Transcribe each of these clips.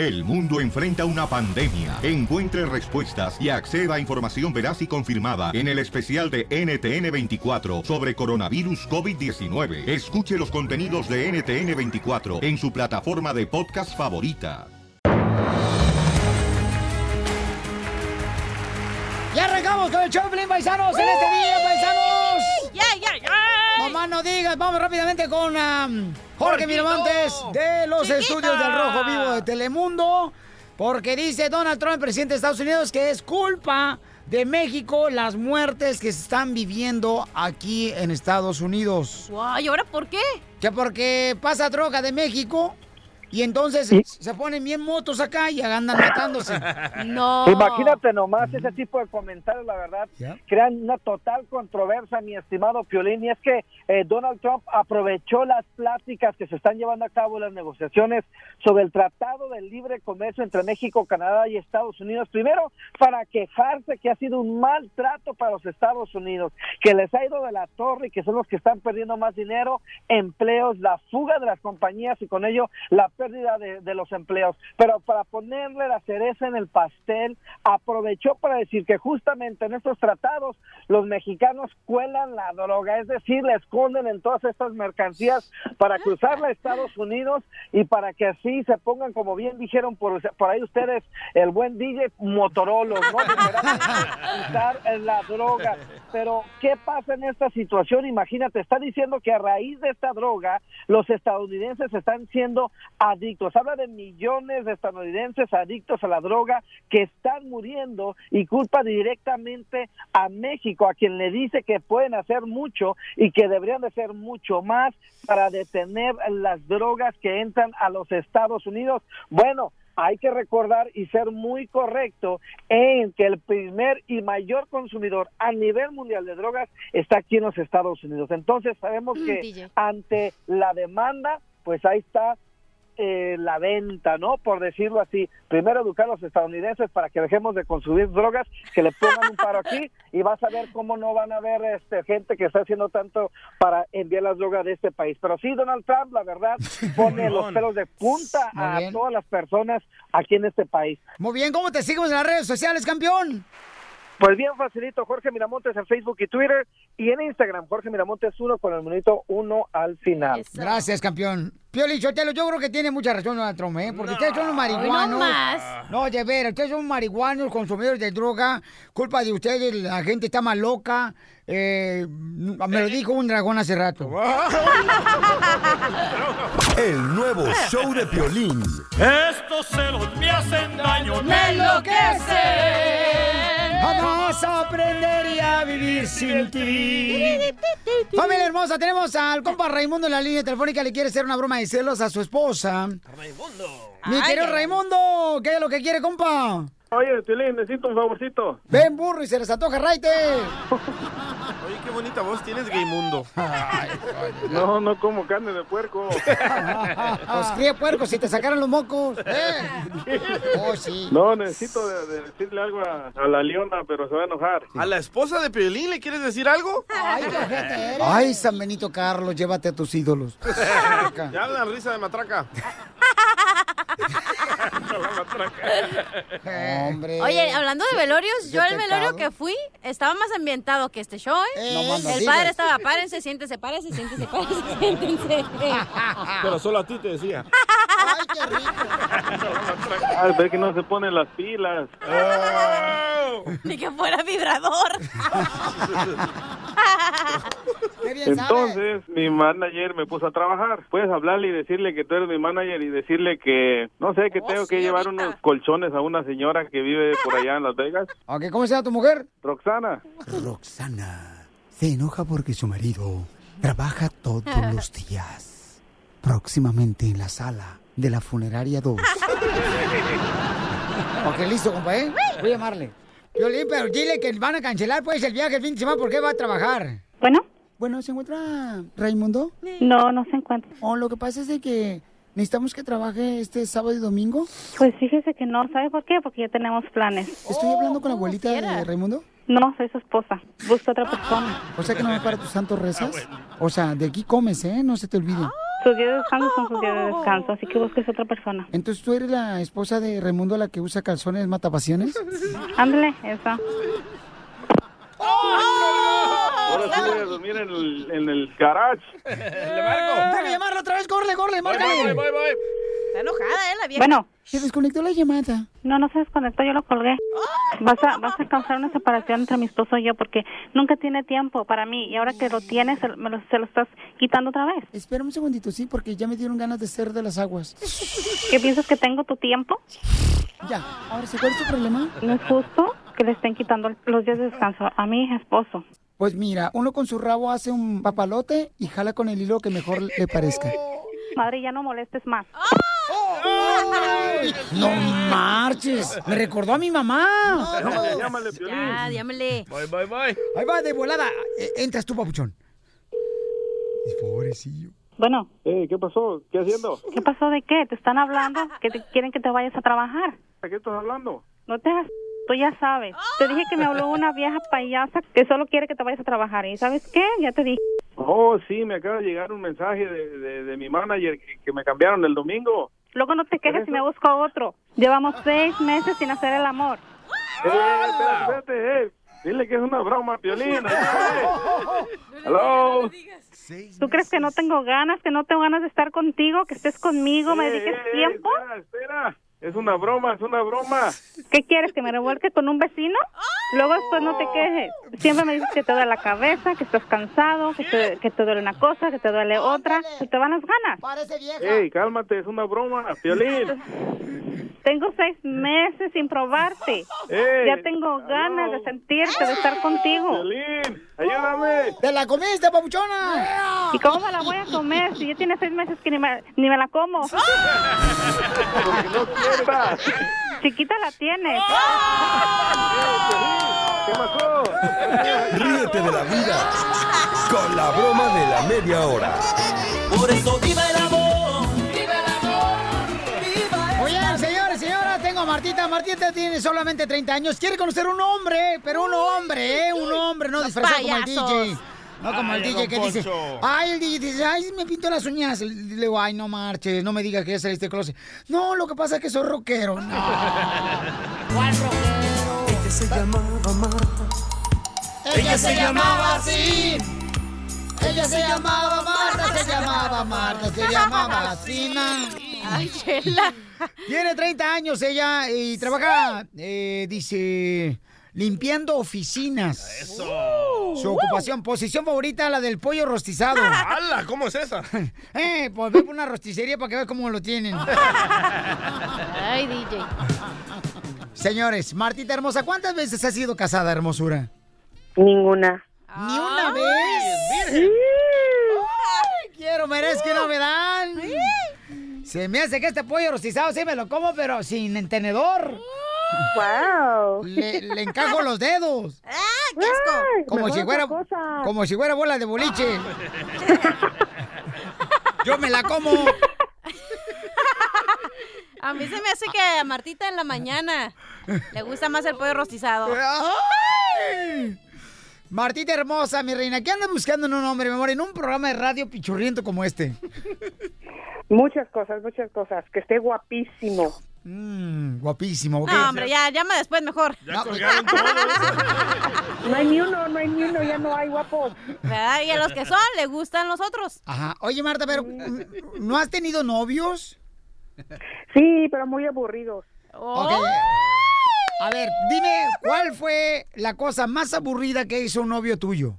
El mundo enfrenta una pandemia. Encuentre respuestas y acceda a información veraz y confirmada en el especial de NTN24 sobre coronavirus COVID-19. Escuche los contenidos de NTN24 en su plataforma de podcast favorita. Ya arrancamos con el Choplin, paisanos, en este día, paisanos. ¡Ya, ya, ya! Mamá, no digas, vamos rápidamente con um, Jorge. Miramontes de los Chiquita. estudios del Rojo Vivo de Telemundo. Porque dice Donald Trump, presidente de Estados Unidos, que es culpa de México las muertes que se están viviendo aquí en Estados Unidos. Guau, ¿y ahora por qué? Que porque pasa droga de México y entonces se ponen bien motos acá y andan matándose. No. Imagínate nomás ese tipo de comentarios, la verdad, Ya. crean una total controversia, mi estimado Piolín, y es que eh, Donald Trump aprovechó las pláticas que se están llevando a cabo en las negociaciones sobre el Tratado de Libre Comercio entre México, Canadá y Estados Unidos, primero para quejarse que ha sido un mal trato para los Estados Unidos, que les ha ido de la torre y que son los que están perdiendo más dinero, empleos, la fuga de las compañías y con ello la pérdida de, los empleos. Pero para ponerle la cereza en el pastel, aprovechó para decir que justamente en estos tratados los mexicanos cuelan la droga, es decir, la esconden en todas estas mercancías para cruzarla a Estados Unidos y para que así se pongan, como bien dijeron por, ahí ustedes, el buen DJ Motorola, ¿no? Usar la droga. Pero, ¿qué pasa en esta situación? Imagínate, está diciendo que a raíz de esta droga, los estadounidenses están siendo adictos. Habla de millones de estadounidenses adictos a la droga que están muriendo y culpa directamente a México, a quien le dice que pueden hacer mucho y que deberían de hacer mucho más para detener las drogas que entran a los Estados Unidos. Bueno, hay que recordar y ser muy correcto en que el primer y mayor consumidor a nivel mundial de drogas está aquí en los Estados Unidos. Entonces sabemos Mm, que DJ. ante la demanda, pues ahí está eh, la venta, ¿no? Por decirlo así. Primero educar a los estadounidenses para que dejemos de consumir drogas, que le pongan un paro aquí y vas a ver cómo no van a haber este, gente que está haciendo tanto para enviar las drogas de este país. Pero sí, Donald Trump, la verdad, pone los pelos de punta Muy a bien. todas las personas aquí en este país. Muy bien, ¿cómo te seguimos en las redes sociales, campeón? Pues bien facilito, Jorge Miramontes en Facebook y Twitter y en Instagram, Jorge Miramontes 1 con el monito 1 al final. Eso. Gracias, campeón. Pioli Chotelo, yo creo que tiene mucha razón Donald Trump, ¿eh? Porque ustedes son los marihuanos. no más. No, de veras, ustedes son marihuanos, consumidores de droga. Culpa de ustedes, la gente está más loca. Eh, me lo dijo un dragón hace rato. El nuevo show de Piolín. Estos celos me hacen daño. ¡Me enloquece! Jamás aprendería a vivir sin ti. Familia hermosa, tenemos al compa Raimundo en la línea telefónica. Le quiere hacer una broma de celos a su esposa. Raimundo. Mi querido. Raimundo, ¿qué es lo que quiere, compa? Oye, Tilín, necesito un favorcito. Ven, burro, y se les antoja raite. Oye, qué bonita voz tienes, Gaymundo. No, no como carne de puerco. Pues cría puercos si te sacaran los mocos. ¿eh? Oh, sí. No, necesito de, de decirle algo a, a la leona, pero se va a enojar. ¿A la esposa de Piolín le quieres decir algo? Ay, qué ojete eres. Ay, San Benito Carlos, llévate a tus ídolos. Ya habla risa de matraca. Hombre. Oye, hablando de velorios, yo el velorio que fui estaba más ambientado que este show, ¿eh? No el digas. padre estaba, párense, siéntese, párense, siéntese, párense, siéntense. Pero solo a ti te decía. Ay, qué rico. Ay, ve que no se ponen las pilas. Ni que fuera vibrador. Bien sabe. Entonces, mi manager me puso a trabajar. Puedes hablarle y decirle que tú eres mi manager y decirle que, no sé, que Oh, tengo que llevar unos colchones a una señora que vive por allá en Las Vegas. Ok, ¿cómo se llama tu mujer? Roxana. Roxana se enoja porque su marido trabaja todos los días. Próximamente en la sala de la funeraria 2. Ok, listo, compa, ¿eh? Voy a llamarle. Violín, pero dile que van a cancelar, pues, el viaje el fin de semana porque va a trabajar. Bueno, Bueno, ¿se encuentra Raimundo? no, no se encuentra. O lo que pasa es de que necesitamos que trabaje este sábado y domingo. Pues fíjese que no, ¿sabe por qué? Porque ya tenemos planes. Estoy hablando con la abuelita quiera. de Raimundo. No, soy su esposa. Busca otra persona. O sea que no me para tus santos rezas. O sea, de aquí comes, ¿eh? No se te olvide. Sus días de descanso son sus días de descanso, así que busques otra persona. Entonces, ¿tú eres la esposa de Raimundo, la que usa calzones matapasiones? Ándale, esa. Ahora sí voy a dormir en el, en el garage. ¡Le marco! ¡Déjame llamarla otra vez! ¡Corre, corre! ¡Márcale! Está enojada, ¿eh? La vieja. Bueno. Se desconectó la llamada. No, no se desconectó, yo lo colgué. Vas a, vas a causar una separación entre mi esposo y yo porque nunca tiene tiempo para mí y ahora que lo tienes, se, me lo, se lo estás quitando otra vez. Espera un segundito, sí, porque ya me dieron ganas de ser de las aguas. ¿Qué piensas que tengo tu tiempo? Ya, ahora sí, ¿cuál es tu problema? No es justo que le estén quitando los días de descanso a mi esposo. Pues mira, uno con su rabo hace un papalote y jala con el hilo que mejor le parezca. Madre, ya no molestes más. ¡No marches! Me recordó a mi mamá. Llámale, Piolín. Ya, llámale. Bye, bye, bye. Ahí va, de volada. Eh, entras tú, papuchón. Pobrecillo. Bueno, Eh, ¿Qué pasó? ¿Qué haciendo? ¿qué pasó de qué? ¿Te están hablando? ¿Que te quieren que te vayas a trabajar? ¿De qué estás hablando? No te hagas... Tú ya sabes. Te dije que me habló una vieja payasa que solo quiere que te vayas a trabajar. ¿Y sabes qué? Ya te dije. Oh, sí, me acaba de llegar un mensaje de, de, de mi manager que, que me cambiaron el domingo. Luego no te quejes si me busco otro. Llevamos seis meses sin hacer el amor. Eh, espérate, espérate, eh. Dile que es una broma, Piolín. Hello. ¿Tú crees que no tengo ganas, que no tengo ganas de estar contigo, que estés conmigo, me dediques eh, tiempo? Espera, espera. Es una broma, es una broma. ¿Qué quieres, que me revuelque con un vecino? Luego después no te quejes. Siempre me dices que te duele la cabeza, que estás cansado, que te, que te duele una cosa, que te duele otra. Se te van las ganas. Parece vieja. Ey, cálmate, es una broma, Piolín. Tengo seis meses sin probarte. Ey, Ya tengo ganas de sentirte, de estar contigo. Piolín, ayúdame. ¡Te la comiste, papuchona! ¿Y cómo me la voy a comer si ya tiene seis meses que ni me, ni me la como? Porque no Chiquita la tienes. ¿Qué pasó? Ríete de la vida con la broma de la media hora. Por eso viva el amor. Oye, señores, señoras, tengo a Martita. Martita tiene solamente 30 años. Quiere conocer un hombre, pero un hombre, ¿eh? Un hombre, no disfrazado como el. DJ. No como el DJ que dice, ay, el DJ dice, ay, me pinto las uñas. Le digo, ay, no marches, no me digas que ya saliste del closet. No, lo que pasa es que soy rockero. No. ¿Cuál rockero? Ella se llamaba Marta. Ella se llamaba así. Ella se llamaba Marta, se llamaba Marta, se llamaba así. Ay, chela. Tiene 30 años ella y trabaja, eh, dice, limpiando oficinas. Eso. Su ocupación, posición favorita, la del pollo rostizado. ¡Hala! ¿Cómo es esa? eh, pues ve por una rosticería para que veas cómo lo tienen. Ay, DJ. Señores, Martita hermosa, ¿cuántas veces has sido casada, hermosura? Ninguna. ¿Ni una vez? Virgen. Ay, quiero, merezco y no me dan. Se me hace que este pollo rostizado sí me lo como, pero sin tenedor. Wow. Le, le encajo los dedos. ¡Ah, qué asco! Como si fuera, como si fuera bola de boliche. Yo me la como. A mí se me hace que a Martita en la mañana le gusta más el pollo rostizado. ¡Ay! Martita hermosa, mi reina, ¿qué andas buscando en un hombre, mi amor, en un programa de radio pichurriento como este? Muchas cosas, muchas cosas. Que esté guapísimo. Mmm, guapísimo. No, hombre, ya, llama después mejor. Ya colgaron todos. No hay ni uno, no hay ni uno, ya no hay guapos. ¿Verdad? Y a los que son, le gustan los otros. Ajá. Oye, Marta, pero mm, ¿no has tenido novios? Sí, pero muy aburridos. Ok. A ver, dime, ¿cuál fue la cosa más aburrida que hizo un novio tuyo?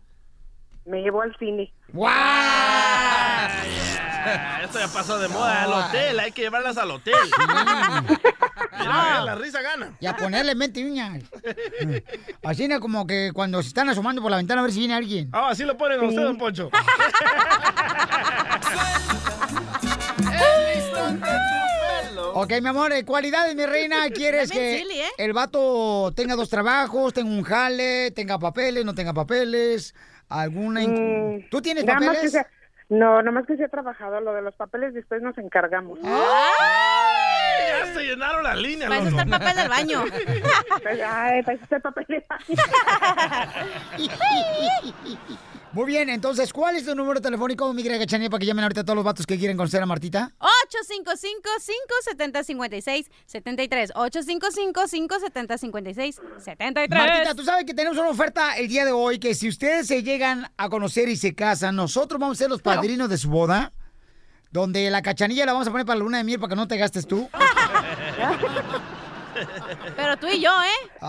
Me llevó al cine. Esto ya pasó de moda. Al hotel, hay que llevarlas al hotel. Mira, la risa gana. Y a ponerle mente y uñas. Así no como que cuando se están asomando por la ventana a ver si viene alguien. Ah, así lo ponen a usted, don Poncho. Ok, mi amor, eh, cualidades, mi reina. ¿Quieres También que ¿eh? el vato tenga dos trabajos, tenga un jale, tenga papeles, no tenga papeles? ¿Alguna... Mm, ¿Tú tienes que papeles? sea- no, nomás que sea trabajado. Lo de los papeles después nos encargamos. ¡Ay! Ya se llenaron las líneas. Para eso está el papel del baño. Ay, para eso está el papel del Muy bien, entonces, ¿cuál es tu número telefónico, mi querida Cachanilla, para que llamen ahorita a todos los vatos que quieren conocer a Martita? 855-570-5673. 855-570-5673. Martita, tú sabes que tenemos una oferta el día de hoy que si ustedes se llegan a conocer y se casan, nosotros vamos a ser los padrinos de su boda, donde la cachanilla la vamos a poner para la luna de miel para que no te gastes tú. Pero tú y yo, ¿eh? Te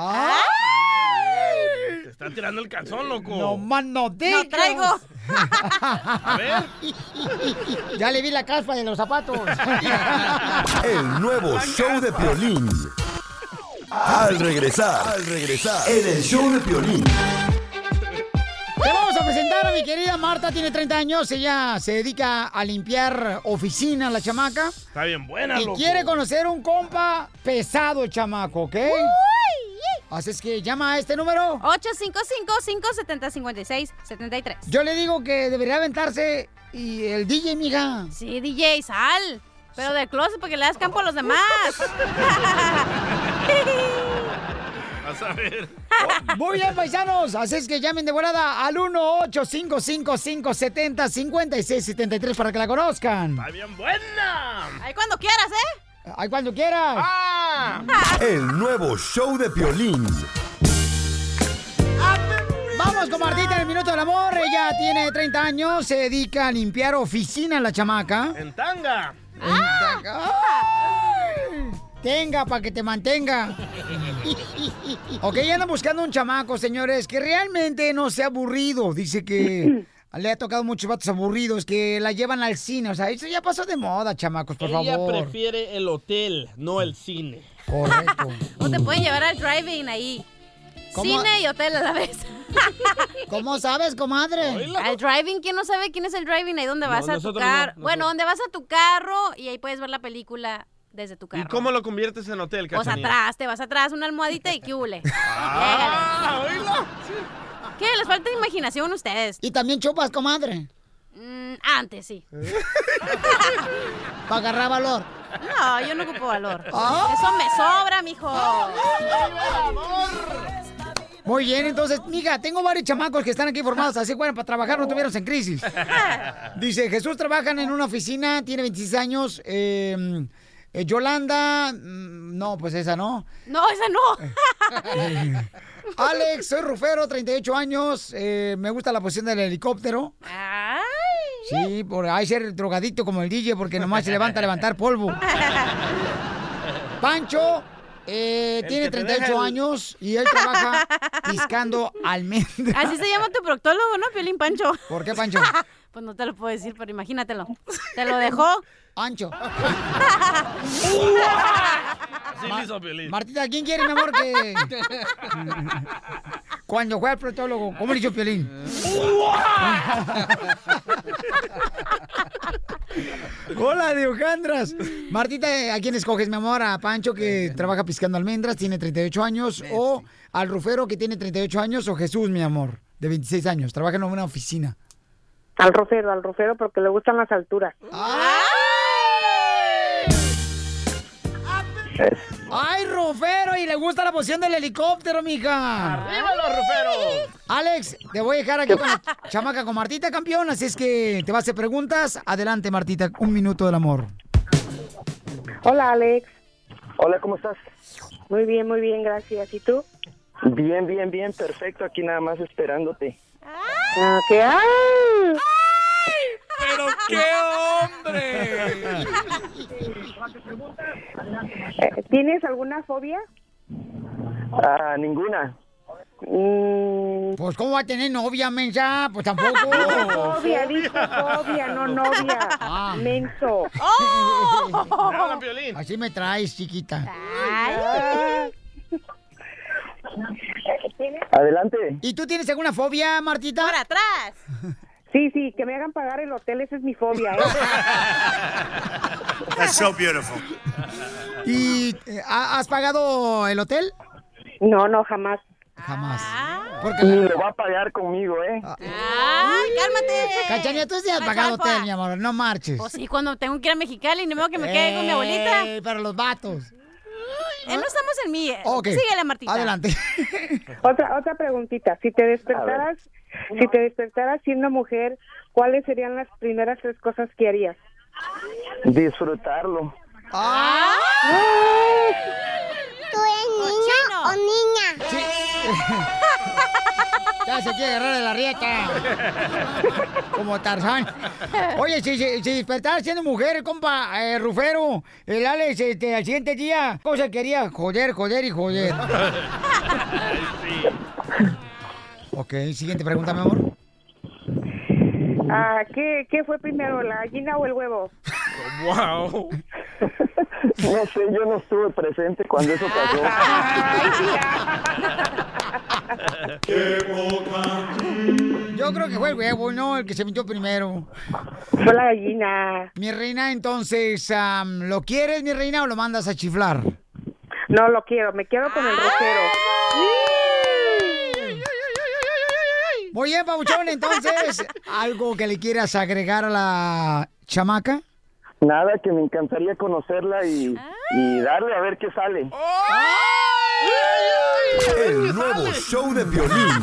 está tirando el calzón, loco. No más no digas. No traigo. A ver. Ya le vi la caspa de los zapatos. El nuevo show de Piolín. Al regresar, al regresar, en el show de Piolín. Te vamos a presentar a mi querida Marta, tiene 30 años, ella se dedica a limpiar oficina, la chamaca. Está bien buena, Y loco. quiere conocer un compa pesado, el chamaco, ¿ok? Así es que llama a este número. 855-570-5673. Yo le digo que debería aventarse y el DJ, mija. Sí, DJ, sal. Pero del closet porque le das campo a los demás. Vas a ver. Muy bien, paisanos. Así es que llamen de volada al 1-855-570-5673 para que la conozcan. Está bien buena. Ahí cuando quieras, ¿eh? Ay, cuando quieras. ¡Ah! El nuevo show de Piolín. Vamos con Martita en el Minuto del Amor. Ella tiene 30 años, se dedica a limpiar oficina, la chamaca. En tanga. ¡Ay! Tenga para que te mantenga. ok, andan buscando un chamaco, señores, que realmente no sea aburrido. Dice que le ha tocado muchos vatos aburridos que la llevan al cine. O sea, eso ya pasó de moda, chamacos, por Ella favor. prefiere el hotel, no el cine. Correcto. O te pueden llevar al driving ahí. ¿Cómo? Cine y hotel a la vez. ¿Cómo sabes, comadre? Al driving, ¿quién no sabe quién es el driving? Ahí donde vas a tu carro. no, bueno, donde vas a tu carro y ahí puedes ver la película desde tu carro. ¿Y cómo lo conviertes en hotel, Pues Cachanilla? atrás, te vas atrás, una almohadita y qué hule. Ah, oílo. ¿Qué? Les falta imaginación a ustedes. Y también chupas, comadre. Mm, antes sí. Para agarrar valor. No, yo no ocupo valor. Ah. Eso me sobra, mijo. Muy bien, entonces, mija, tengo varios chamacos que están aquí formados así, bueno, para trabajar no tuvieron en crisis. Dice, Jesús trabaja en una oficina, tiene 26 años. eh, eh, Yolanda, mm, no, pues esa no. No, esa no. Alex, soy rufero, 38 años. eh, me gusta la posición del helicóptero. Ay. Sí, por ahí ser drogadicto como el DJ, porque nomás se levanta a levantar polvo. Pancho eh, tiene que te 38 deja el- años y él trabaja piscando almendras. Así se llama tu proctólogo, ¿no? Piolín Pancho. ¿Por qué, Pancho? Pues no te lo puedo decir, pero imagínatelo. ¿Te lo dejó? Ancho. Así hizo Piolín. Martita, ¿quién quiere, mi amor, que... Cuando fue al protólogo, ¿cómo le hizo Piolín? Hola, de Ojandras. Martita, ¿a quién escoges, mi amor? ¿A Pancho, que trabaja piscando almendras, tiene 38 años? ¿O al Rufero, que tiene 38 años? ¿O Jesús, mi amor, de 26 años? Trabaja en una oficina. Al rofero, al rofero, porque le gustan las alturas. ¡Ay, Rufero! Y le gusta la posición del helicóptero, mija. ¡Arriba los! Alex, te voy a dejar aquí con la chamaca con Martita, campeón. Así es que te va a hacer preguntas. Adelante, Martita. Un minuto del amor. Hola, Alex. Hola, ¿cómo estás? Muy bien, muy bien, gracias. ¿Y tú? Bien, bien, bien, perfecto. Aquí nada más esperándote. Ah, ¿qué? ¡Ay! ¡Pero qué hombre! Eh, ¿Tienes alguna fobia? Ah, ninguna. Mm, Pues, ¿cómo va a tener novia, mensa? Pues tampoco. fobia, dijo fobia, no novia. Ah. Menso. Piolín. Así me traes, chiquita. Ah. ¿Tienes? Adelante. ¿Y tú tienes alguna fobia, Martita? ¡Por atrás! Sí, sí, que me hagan pagar el hotel, esa es mi fobia. ¿eh? That's so beautiful. ¿Y eh, ha- has pagado el hotel? No, no, jamás. Jamás. Porque Ni va a pagar conmigo, ¿eh? ¡Ay, cálmate! Cachanilla, tú sí has pagado hotel, mi amor, no marches. Pues sí, cuando tengo que ir a Mexicali, ni modo que me quede con mi abuelita. Pero los vatos. Eh, no estamos en mí. eh. Ok. Síguele, Martita. Adelante. Otra otra preguntita. Si te despertaras, si te despertaras siendo mujer, ¿cuáles serían las primeras tres cosas que harías? Disfrutarlo. Ah. ¿Tú eres niño o niña? Ya se quiere agarrar de la rieta. Como Tarzán. Oye, si, si, si siendo mujer, compa, eh, Rufero, el Alex, este, al siguiente día, ¿cómo se quería? Joder, joder y joder. Ok, siguiente pregunta, mi amor. Ah, ¿qué, ¿Qué fue primero, la gallina o el huevo? Wow. No sé, yo no estuve presente cuando eso pasó. Yo creo que fue el huevo, ¿no? El que se metió primero. Fue la gallina. Mi reina, entonces, am, ¿lo quieres, mi reina, o lo mandas a chiflar? No lo quiero, me quedo con el rosero. Muy bien, Pabuchón, entonces, ¿algo que le quieras agregar a la chamaca? Nada, que me encantaría conocerla y, y darle a ver qué sale. El nuevo show de violín.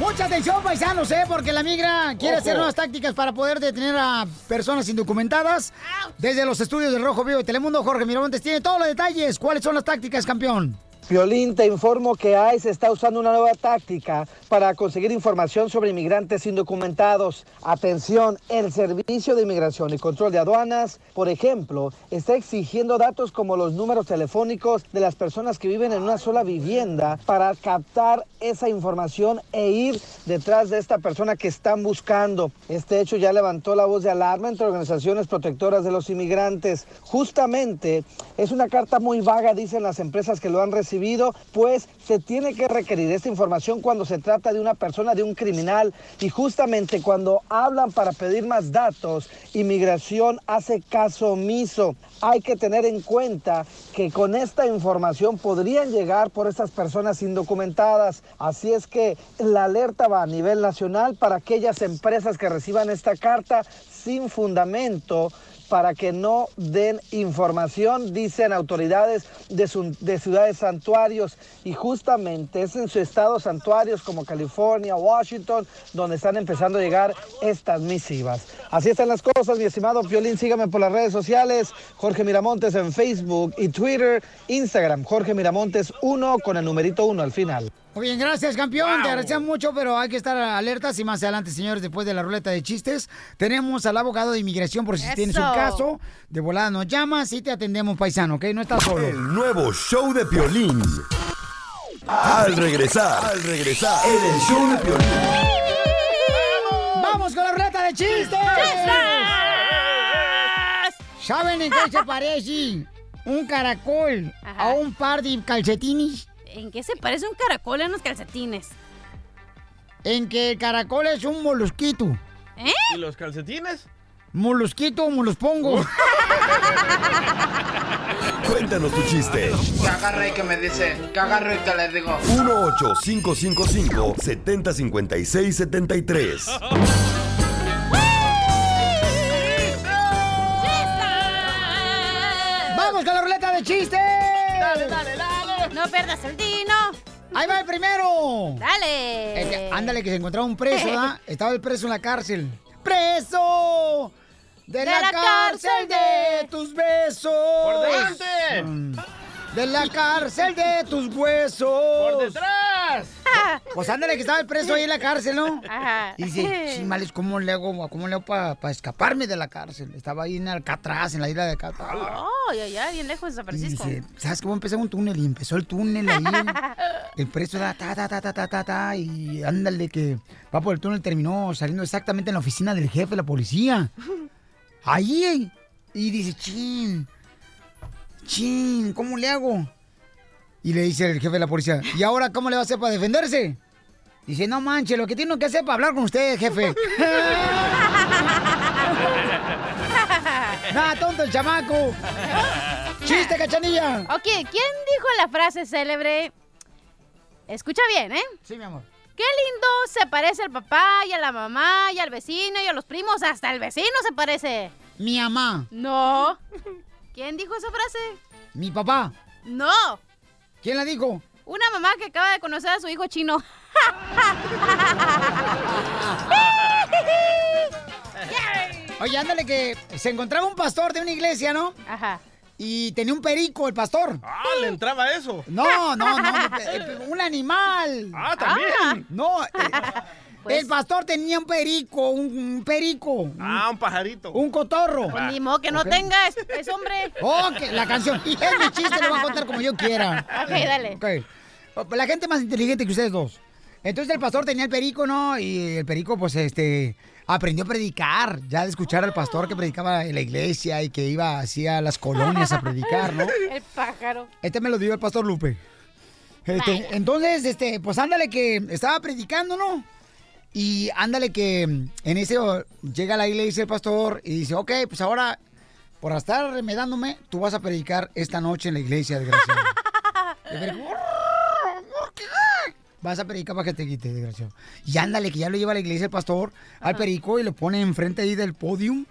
Mucha atención, paisanos, ¿eh? Porque la migra quiere Ojo. hacer nuevas tácticas para poder detener a personas indocumentadas. Desde los estudios del Rojo Vivo de Telemundo, Jorge Miramontes tiene todos los detalles. ¿Cuáles son las tácticas, campeón? Violín, te informo que ICE está usando una nueva táctica para conseguir información sobre inmigrantes indocumentados. Atención, el Servicio de Inmigración y Control de Aduanas, por ejemplo, está exigiendo datos como los números telefónicos de las personas que viven en una sola vivienda para captar esa información e ir detrás de esta persona que están buscando. Este hecho ya levantó la voz de alarma entre organizaciones protectoras de los inmigrantes. Justamente es una carta muy vaga, dicen las empresas que lo han recibido, pues se tiene que requerir esta información cuando se trata de una persona, de un criminal, y justamente cuando hablan para pedir más datos, inmigración hace caso omiso. Hay que tener en cuenta que con esta información podrían llegar por estas personas indocumentadas. Así es que la alerta va a nivel nacional para aquellas empresas que reciban esta carta sin fundamento para que no den información, dicen autoridades de, de ciudades santuarios. Y justamente es en su estado santuarios como California, Washington, donde están empezando a llegar estas misivas. Así están las cosas, mi estimado Piolín. Sígame por las redes sociales. Jorge Miramontes en Facebook y Twitter, Instagram. Jorge Miramontes 1 con el numerito 1 al final. Muy bien, gracias, campeón. Te agradecemos mucho, pero hay que estar alertas. Y más adelante, señores, después de la ruleta de chistes, tenemos al abogado de inmigración por si Eso. tienes un caso. De volada nos llamas y te atendemos, paisano, ¿ok? No estás solo. El nuevo show de Piolín. Al regresar, al regresar, en el show de Piolín. ¡Vamos con la ruleta de chistes! ¿Saben en qué se parece un caracol a un par de calcetines? ¿En qué se parece un caracol en los calcetines? En que el caracol es un molusquito. ¿Eh? ¿Y los calcetines? Molusquito, moluspongo. Cuéntanos tu chiste. Que agarre y que me dice, que agarre y que le digo. 1-855-7056-73. ¡Vamos con la ruleta de chistes! Dale, dale, dale. No pierdas el dino. ¡Ahí va el primero! Dale. Este, ándale, que se encontraba un preso, ¿verdad? Estaba el preso en la cárcel. ¡Preso! De, la, cárcel de tus besos. ¡Por delante! De la cárcel de tus huesos. ¡Por detrás! Pues ándale, que estaba el preso ahí en la cárcel, ¿no? Ajá. Y dice, chimales, ¿cómo le hago, cómo le hago para escaparme de la cárcel? Estaba ahí en Alcatraz, en la isla de Alcatraz. Oh, ya, ya, bien lejos de San Y Francisco. dice, ¿sabes cómo empezó un túnel? Y empezó el túnel ahí. el preso da ta, ta, ta, ta, ta, ta, ta, y ándale que va por el túnel, terminó saliendo exactamente en la oficina del jefe de la policía. Ahí. Y dice, chin, chin, ¿cómo le hago? Y le dice el jefe de la policía, ¿y ahora cómo le va a hacer para defenderse? Dice, no manche, lo que tiene que hacer para hablar con usted, jefe. Nada, tonto el chamaco. Chiste, cachanilla. Ok, ¿quién dijo la frase célebre? Escucha bien, ¿eh? Sí, mi amor. Qué lindo se parece el papá y a la mamá y al vecino y a los primos. Hasta el vecino se parece. Mi mamá. No. ¿Quién dijo esa frase? Mi papá. No. ¿Quién la dijo? Una mamá que acaba de conocer a su hijo chino. Oye, ándale que se encontraba un pastor de una iglesia, ¿no? Ajá. Y tenía un perico el pastor. Ah, le entraba eso. No, no, no, eh, un animal. Ah, también. No, eh, el pastor tenía un perico, un, un perico. Ah, un pajarito. Un cotorro. Pues ni modo que no Ok. tenga, es, es hombre. Oh, que la canción. Es mi chiste, lo voy a contar como yo quiera. Ok, dale. Ok. La gente más inteligente que ustedes dos. Entonces el pastor tenía el perico, ¿no? Y el perico, pues, este, aprendió a predicar, ya de escuchar al pastor que predicaba en la iglesia y que iba así a las colonias a predicar, ¿no? El pájaro. Este me lo dio el pastor Lupe. Este, entonces, este, pues ándale que estaba predicando, ¿no? Y ándale que en ese llega a la iglesia el pastor y dice, ok, pues ahora, por estar remedándome, tú vas a predicar esta noche en la iglesia, desgraciado. El perico, ¿por qué? Vas a predicar para que te quite, desgraciado. Y ándale, que ya lo lleva a la iglesia el pastor al perico y lo pone enfrente ahí del podium,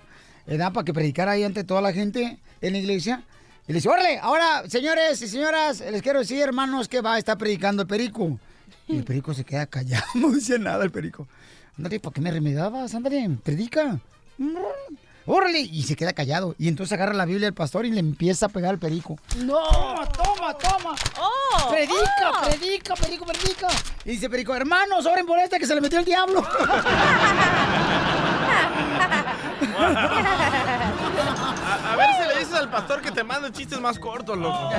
¿verdad? Para que predicara ahí ante toda la gente en la iglesia. Y le dice, órale, ahora, señores y señoras, les quiero decir, hermanos, que va a estar predicando el perico. Y el perico se queda callado, no dice nada el perico. Ándale, ¿por qué me remedabas? Ándale, predica. Órale, y se queda callado. Y entonces agarra la Biblia el pastor y le empieza a pegar al perico. No. Toma, toma, toma. Oh. Predica, oh. predica, perico, predica. Y dice perico, hermanos, oren por este que se le metió el diablo. A, a ver si le dices al pastor que te mande chistes más cortos, loco.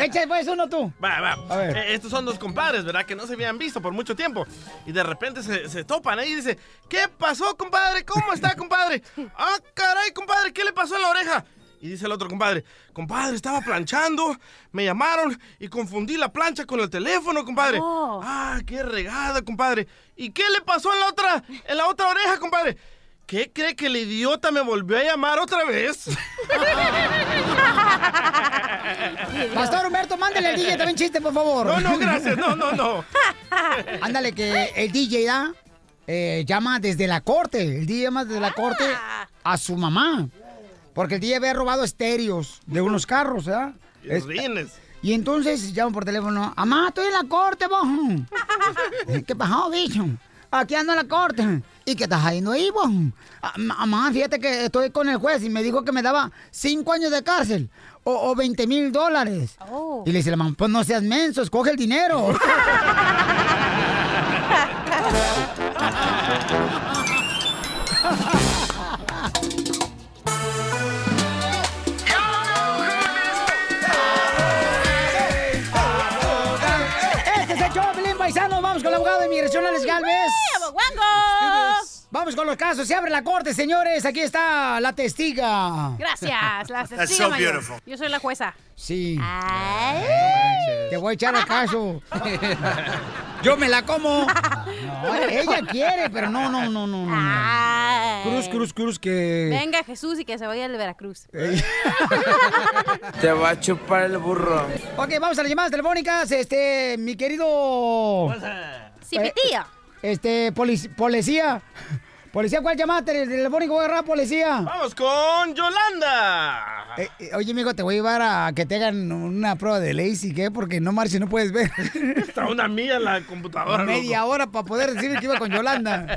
Echa pues uno tú. Va, va. A ver. Eh, estos son dos compadres, ¿verdad? Que no se habían visto por mucho tiempo. Y de repente se, se topan ahí y dice, ¿qué pasó, compadre? ¿Cómo está, compadre? Ah, caray, compadre, ¿qué le pasó en la oreja? Y dice el otro compadre, compadre, estaba planchando, me llamaron y confundí la plancha con el teléfono, compadre. Oh. Ah, qué regada, compadre. ¿Y qué le pasó en la otra, en la otra oreja, compadre? ¿Qué cree que el idiota me volvió a llamar otra vez? Pastor Humberto, mándale al DJ también chiste, por favor. No, no, gracias, no, no, no. Ándale, que el DJ da, eh, llama desde la corte. El DJ llama desde la corte a su mamá. Porque el DJ había robado estéreos de unos carros, ¿verdad? Y los rines. Y entonces llaman por teléfono, mamá, estoy en la corte, vos. ¿Qué pasó, bicho? Aquí ando en la corte. ¿Y qué estás ahí, vos? "Ah, Mamá, fíjate que estoy con el juez y me dijo que me daba cinco años de cárcel o, o 20 mil dólares. Y le dice la mamá, pues no seas menso, escoge el dinero. abogado de inmigración, Alex Galvez. Vamos con los casos. Se abre la corte, señores. Aquí está la testiga. Gracias, la That's testiga so mayor. beautiful. Yo soy la jueza. Sí. Te voy a echar a caso. Yo me la como. No, ella quiere, pero no, no, no, no. no. Ay. Cruz, cruz, cruz, que. Venga Jesús y que se vaya al de Veracruz. Te va a chupar el burro. Ok, vamos a las llamadas telefónicas. Este, mi querido. Cipitía. Este, polic- policía. Policía, ¿cuál llamaste? ¿El telefónico voy a agarrar, policía? Vamos con Yolanda. Eh, eh, oye, amigo, te voy a llevar a que te hagan una prueba de Lazy, ¿qué? Porque no marches, no puedes ver. Está una mía en la computadora. Media loco. hora para poder decir que iba con Yolanda.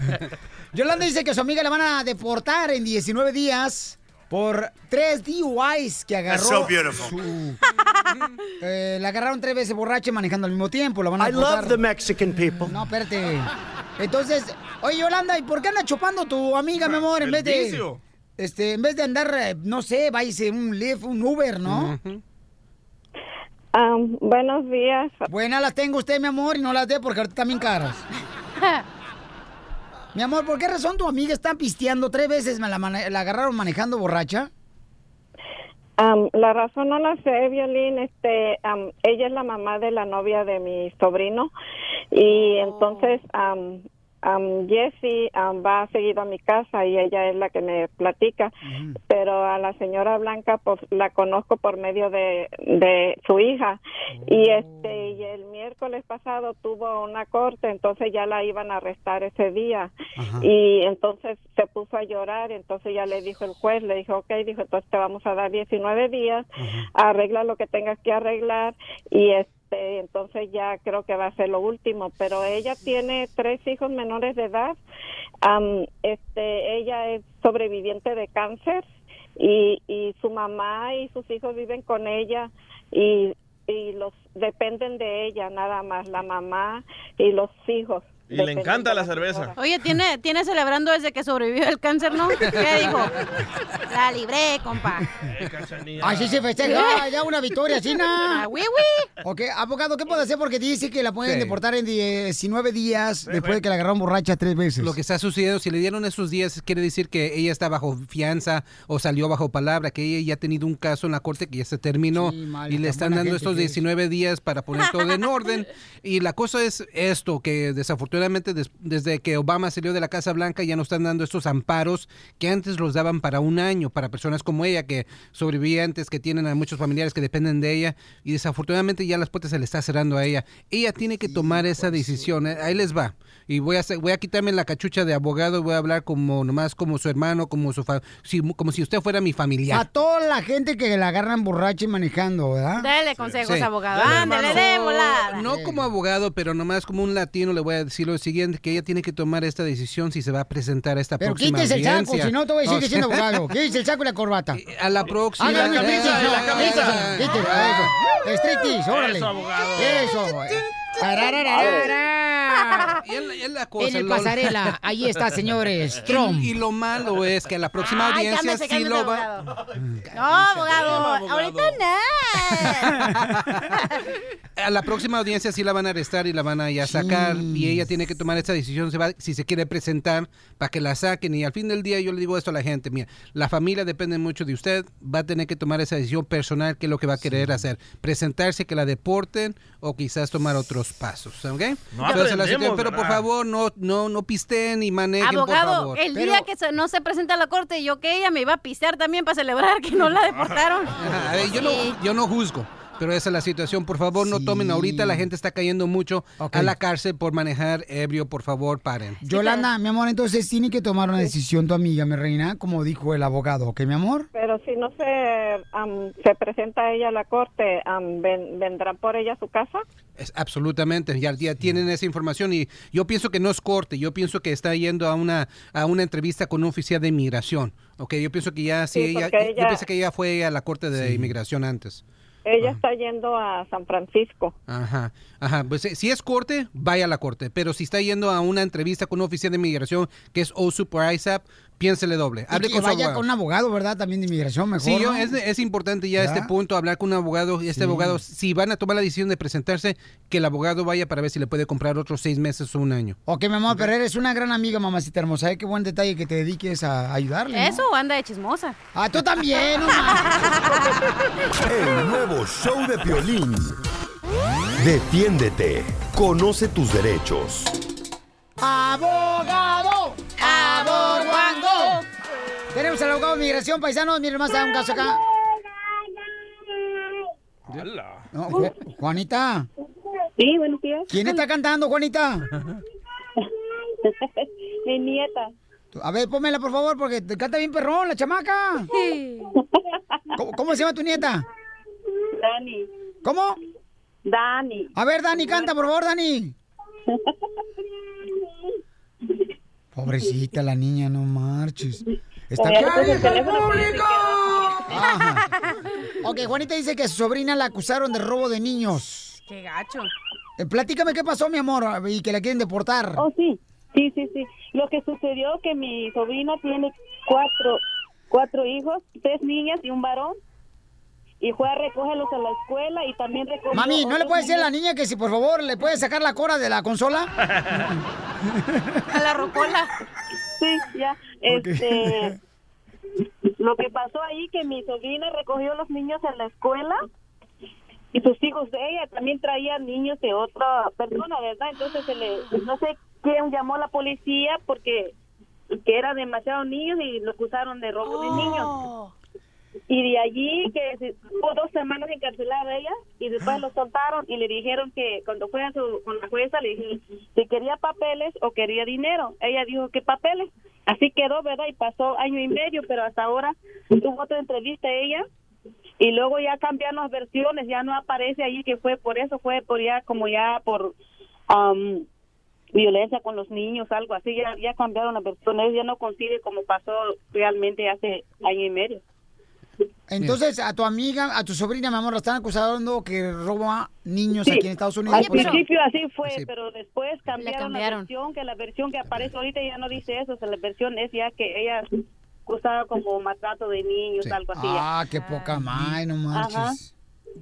Yolanda dice que a su amiga la van a deportar en 19 días por tres DUIs que agarró. That's so beautiful. su- eh, la agarraron tres veces borracha y manejando al mismo tiempo. La van a I love the Mexican people. No, espérate. Entonces, oye, Yolanda, ¿y por qué anda chupando tu amiga, mi amor? En vez de. vicio. Este, en vez de andar, eh, no sé, váyase un Lyft, un Uber, ¿no? Ah, buenos días. Buenas las tengo usted, mi amor, y no las dé porque ahorita están bien caras. mi amor, ¿por qué razón tu amiga está pisteando tres veces? ¿Me la, la agarraron manejando borracha? La razón no la sé, Violín. Este, am, ella es la mamá de la novia de mi sobrino y entonces am, am, Jessie am, va seguido a mi casa y ella es la que me platica, pero a la señora Blanca pues la conozco por medio de, de su hija. Y este y el miércoles pasado tuvo una corte, entonces ya la iban a arrestar ese día. Y entonces se puso a llorar, entonces ya le dijo el juez, le dijo, ok, dijo, entonces te vamos a dar 19 días, arregla lo que tengas que arreglar y este, entonces ya creo que va a ser lo último, pero ella tiene tres hijos menores de edad, Am, este, ella es sobreviviente de cáncer y, y su mamá y sus hijos viven con ella y, y los dependen de ella nada más, la mamá y los hijos. Y le encanta la cerveza. Oye, tiene, tiene celebrando desde que sobrevivió el cáncer, ¿no? ¿Qué dijo? La libré, compa. Así se festeja ya una victoria, China. Ah, oui, oui. Ok, abogado, ¿qué puede hacer? Porque dice que la pueden Sí. deportar en 19 días después de que la agarraron borracha tres veces. Lo que está sucediendo, si le dieron esos días, quiere decir que ella está bajo fianza o salió bajo palabra, que ella ya ha tenido un caso en la corte que ya se terminó y le están dando estos que es. 19 días para poner todo en orden. Y la cosa es esto, que desafortunadamente des- desde que Obama salió de la Casa Blanca ya no están dando estos amparos que antes los daban para un año, para personas como ella, que sobrevivientes, que tienen a muchos familiares que dependen de ella. Y desafortunadamente ya las puertas se le está cerrando a ella. Ella tiene que tomar esa decisión. eh, Ahí les va. Y voy a, hacer- voy a quitarme la cachucha de abogado y voy a hablar como nomás como su hermano, como su fa- si- como si usted fuera mi A familiar. toda la gente que la agarran borracha y manejando, ¿verdad? Dele consejos, Sí. abogado. Dale, Ándale, hermano. de volada. No como abogado, pero nomás como un latino le voy a decir lo siguiente, que ella tiene que tomar esta decisión si se va a presentar a esta Pero próxima quítese el saco, si no te voy a decir que siendo abogado. Quítese el saco y la corbata. A la próxima. Una Esa, striptease, la camisa. quítese, quítese, eso. Striptease, órale. Eso, abogado. Eso. Y es la- es la cosa, En el pasarela, ahí está, señores. Trump. Y, y lo malo es que a la próxima Ay, audiencia cálmese, sí cálmese, lo va... abogado. No, abogado. Ahorita no. A la próxima audiencia sí la van a arrestar y la van a ya sacar y ella tiene que tomar esa decisión se va- si se quiere presentar para que la saquen y al fin del día yo le digo esto a la gente, mira, la familia depende mucho de usted, va a tener que tomar esa decisión personal qué es lo que va a querer hacer, presentarse que la deporten o quizás tomar pasos, ¿ok? No Esa es la aprendemos, situación, pero por favor no no no pisteen y manejen por Abogado, favor. el día que se- no se presenta a la corte, yo que ella me iba a pistear también para celebrar que no la deportaron. Ajá, a ver, yo, no, yo no juzgo, pero esa es la situación. Por favor, no tomen ahorita. La gente está cayendo mucho a la cárcel por manejar ebrio. Por favor, paren. Yolanda, mi amor, entonces tiene que tomar una decisión tu amiga, mi reina, como dijo el abogado, ¿ok, mi amor? Pero si no se am, se presenta ella a la corte, ven- ¿vendrán por ella a su casa? Es, absolutamente, ya, ya tienen esa información y yo pienso que no es corte, yo pienso que está yendo a una a una entrevista con un oficial de inmigración. Ok, yo pienso que ya sí, Sí, ella, yo pienso que ella fue a la corte de inmigración antes. Ella está yendo a San Francisco. Ajá, ajá. Pues si es corte, vaya a la corte. Pero si está yendo a una entrevista con un oficial de inmigración que es o ISAP, piénsele doble. Y Hable que con vaya abogado. con un abogado, ¿verdad? También de inmigración, mejor. Sí, yo- ¿no? es, es importante ya a este punto hablar con un abogado. y Este Sí. abogado, si van a tomar la decisión de presentarse, que el abogado vaya para ver si le puede comprar otros seis meses o un año. Ok, mi amor, pero eres una gran amiga, mamacita hermosa. ¿eh? Qué buen detalle que te dediques a ayudarle. Eso anda de chismosa. Ah, tú también, no El nuevo show de Piolín. Defiéndete. Conoce tus derechos. ¡Abogado! Tenemos al abogado de migración, paisanos. Miren más, da un caso acá. No, Ju- Juanita. Sí, buenos días. ¿Quién está cantando, Juanita? Mi nieta. A ver, pónmela, por favor, porque te canta bien perrón, la chamaca. ¿Cómo, cómo se llama tu nieta? Dani. ¿Cómo? Dani. A ver, Dani, canta, por favor, Dani. Pobrecita la niña, no marches. Está pues, el público! Ajá. Ok, Juanita dice que a su sobrina la acusaron de robo de niños. Qué gacho. Eh, platícame qué pasó, mi amor, y que la quieren deportar. Oh, sí. Sí, sí, sí. Lo que sucedió que mi sobrina tiene cuatro, cuatro hijos, tres niñas y un varón. Y fue a recogerlos a la escuela y también recogió... Mami, ¿no le otros puede decir a la niña que si por favor le puede sacar la cora de la consola? A la rocola. Sí, ya. Este, lo que pasó ahí que mi sobrina recogió los niños en la escuela y sus hijos de ella también traían niños de otra persona, ¿verdad? Entonces se le, no sé quien llamó a la policía porque que eran demasiados niños y lo acusaron de robo de niños. Y de allí que se- tuvo dos semanas encarcelada ella y después lo soltaron y le dijeron que cuando fue a su, con la jueza le dijeron si quería papeles o quería dinero. Ella dijo que papeles. Así quedó, ¿verdad? Y pasó año y medio, pero hasta ahora tuvo otra entrevista ella y luego ya cambiaron las versiones, ya no aparece allí que fue por eso, fue por ya como ya por am, violencia con los niños, algo así, ya, ya cambiaron las versiones, ya no coincide como pasó realmente hace año y medio. Entonces, a tu amiga, a tu sobrina, mi amor, la están acusando que roba niños Sí, aquí en Estados Unidos. Al eso. principio así fue, Sí. pero después cambiaron, cambiaron. la versión, que la versión que aparece ahorita ya no dice eso, o sea, la versión es ya que ella acusaba como maltrato de niños, algo así. ya. Ah, qué poca madre, no marches. Ajá.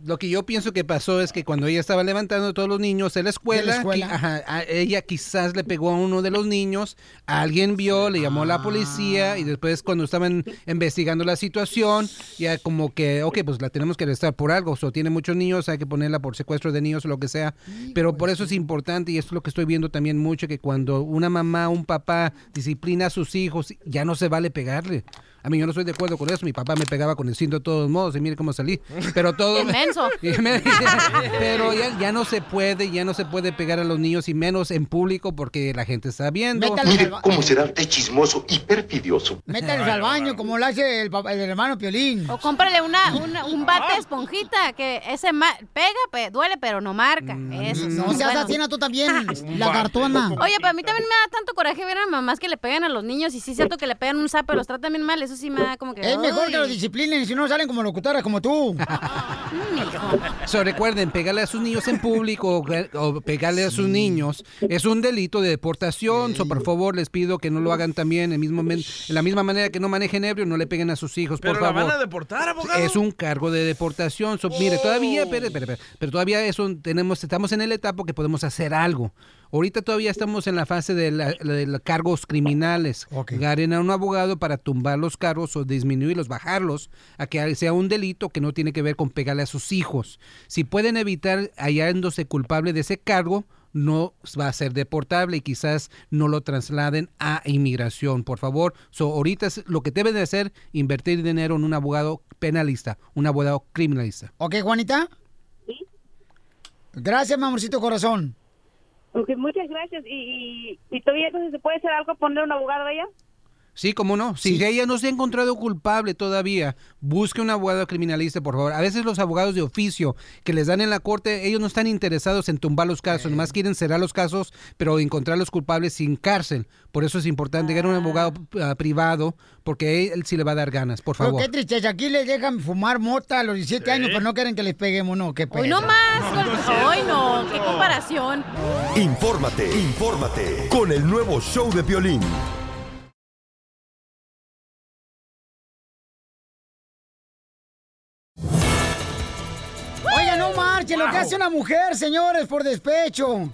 Lo que yo pienso que pasó es que cuando ella estaba levantando a todos los niños de la escuela, De la escuela. qui- ajá, a- ella quizás le pegó a uno de los niños, alguien vio, le llamó a la policía y después cuando estaban investigando la situación, ya como que, ok, pues la tenemos que arrestar por algo, o tiene muchos niños, hay que ponerla por secuestro de niños o lo que sea, pero por eso es importante y esto es lo que estoy viendo también mucho, que cuando una mamá o un papá disciplina a sus hijos, ya no se vale pegarle. A mí yo no estoy de acuerdo con eso, mi papá me pegaba con el cinto de todos modos y mire cómo salí, pero todo... Qué menso. Y me- Pero ya, ya no se puede, ya no se puede pegar a los niños y menos en público porque la gente está viendo. Mire cómo será de chismoso y perfidioso. Métalos al baño, como lo hace el, papá- el hermano Piolín. O cómprale una, una- un bate esponjita que ese ma- pega, pe- duele, pero no marca. Eso No son seas así, tú también, lagartona. Oye, pero a mí también me da tanto coraje ver a mamás que le pegan a los niños y sí es cierto que le pegan un zape, los tratan bien mal, eso sí me da como que... Es mejor que los disciplinen, si no salen como locutoras como tú. So, recuerden, pegarle a sus niños en público o, o pegarle a sus niños es un delito de deportación. So, por favor, les pido que no lo hagan también en, mismo, men- en la misma manera que no manejen ebrio, no le peguen a sus hijos, Pero por la favor. van a deportar, abogado. Es un cargo de deportación. So, Mire, todavía, pero, pero, pero, pero todavía eso tenemos, estamos en el etapa que podemos hacer algo. Ahorita todavía estamos en la fase de, la- de los cargos criminales. Garen a un abogado para tumbar los cargos o disminuirlos, bajarlos, a que sea un delito que no tiene que ver con pegarle a sus hijos. Si pueden evitar hallándose culpable de ese cargo, no va a ser deportable y quizás no lo trasladen a inmigración, por favor. So, ahorita es lo que deben de hacer, invertir dinero en un abogado penalista, un abogado criminalista. ¿Ok, Juanita? Gracias, mi amorcito corazón. Ok, muchas gracias. ¿Y, y, y todavía entonces se puede hacer algo poner un abogado ella? Sí, cómo no. Si ella no se ha encontrado culpable todavía, busque un abogado criminalista, por favor. A veces los abogados de oficio que les dan en la corte, ellos no están interesados en tumbar los casos, nomás quieren cerrar los casos, pero encontrar los culpables sin cárcel. Por eso es importante llegar a un abogado ah, privado, porque él sí le va a dar ganas, por Pero favor. qué tristeza, aquí les dejan fumar mota a los 17 años, pero no quieren que les peguemos, no, qué Hoy no más. Hoy no. Qué comparación. Infórmate, infórmate con el nuevo show de Piolín. Marche, lo que hace una mujer, señores, por despecho.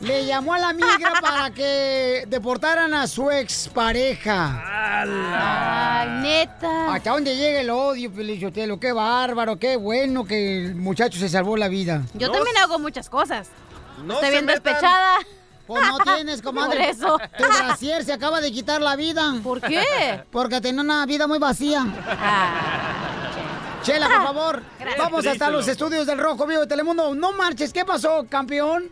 Le llamó a la migra para que deportaran a su expareja. Ay, neta. ¿Hasta dónde llega el odio, Pelichotelo? Qué bárbaro, qué bueno que el muchacho se salvó la vida. Yo también hago muchas cosas. No Estoy bien metan. despechada. Pues no tienes, comadre. Por eso. Tu brasier se acaba de quitar la vida. ¿Por qué? Porque tenía una vida muy vacía. Chela, por favor. Gracias. Vamos hasta los estudios del Rojo Vivo de Telemundo. No marches, ¿qué pasó, campeón?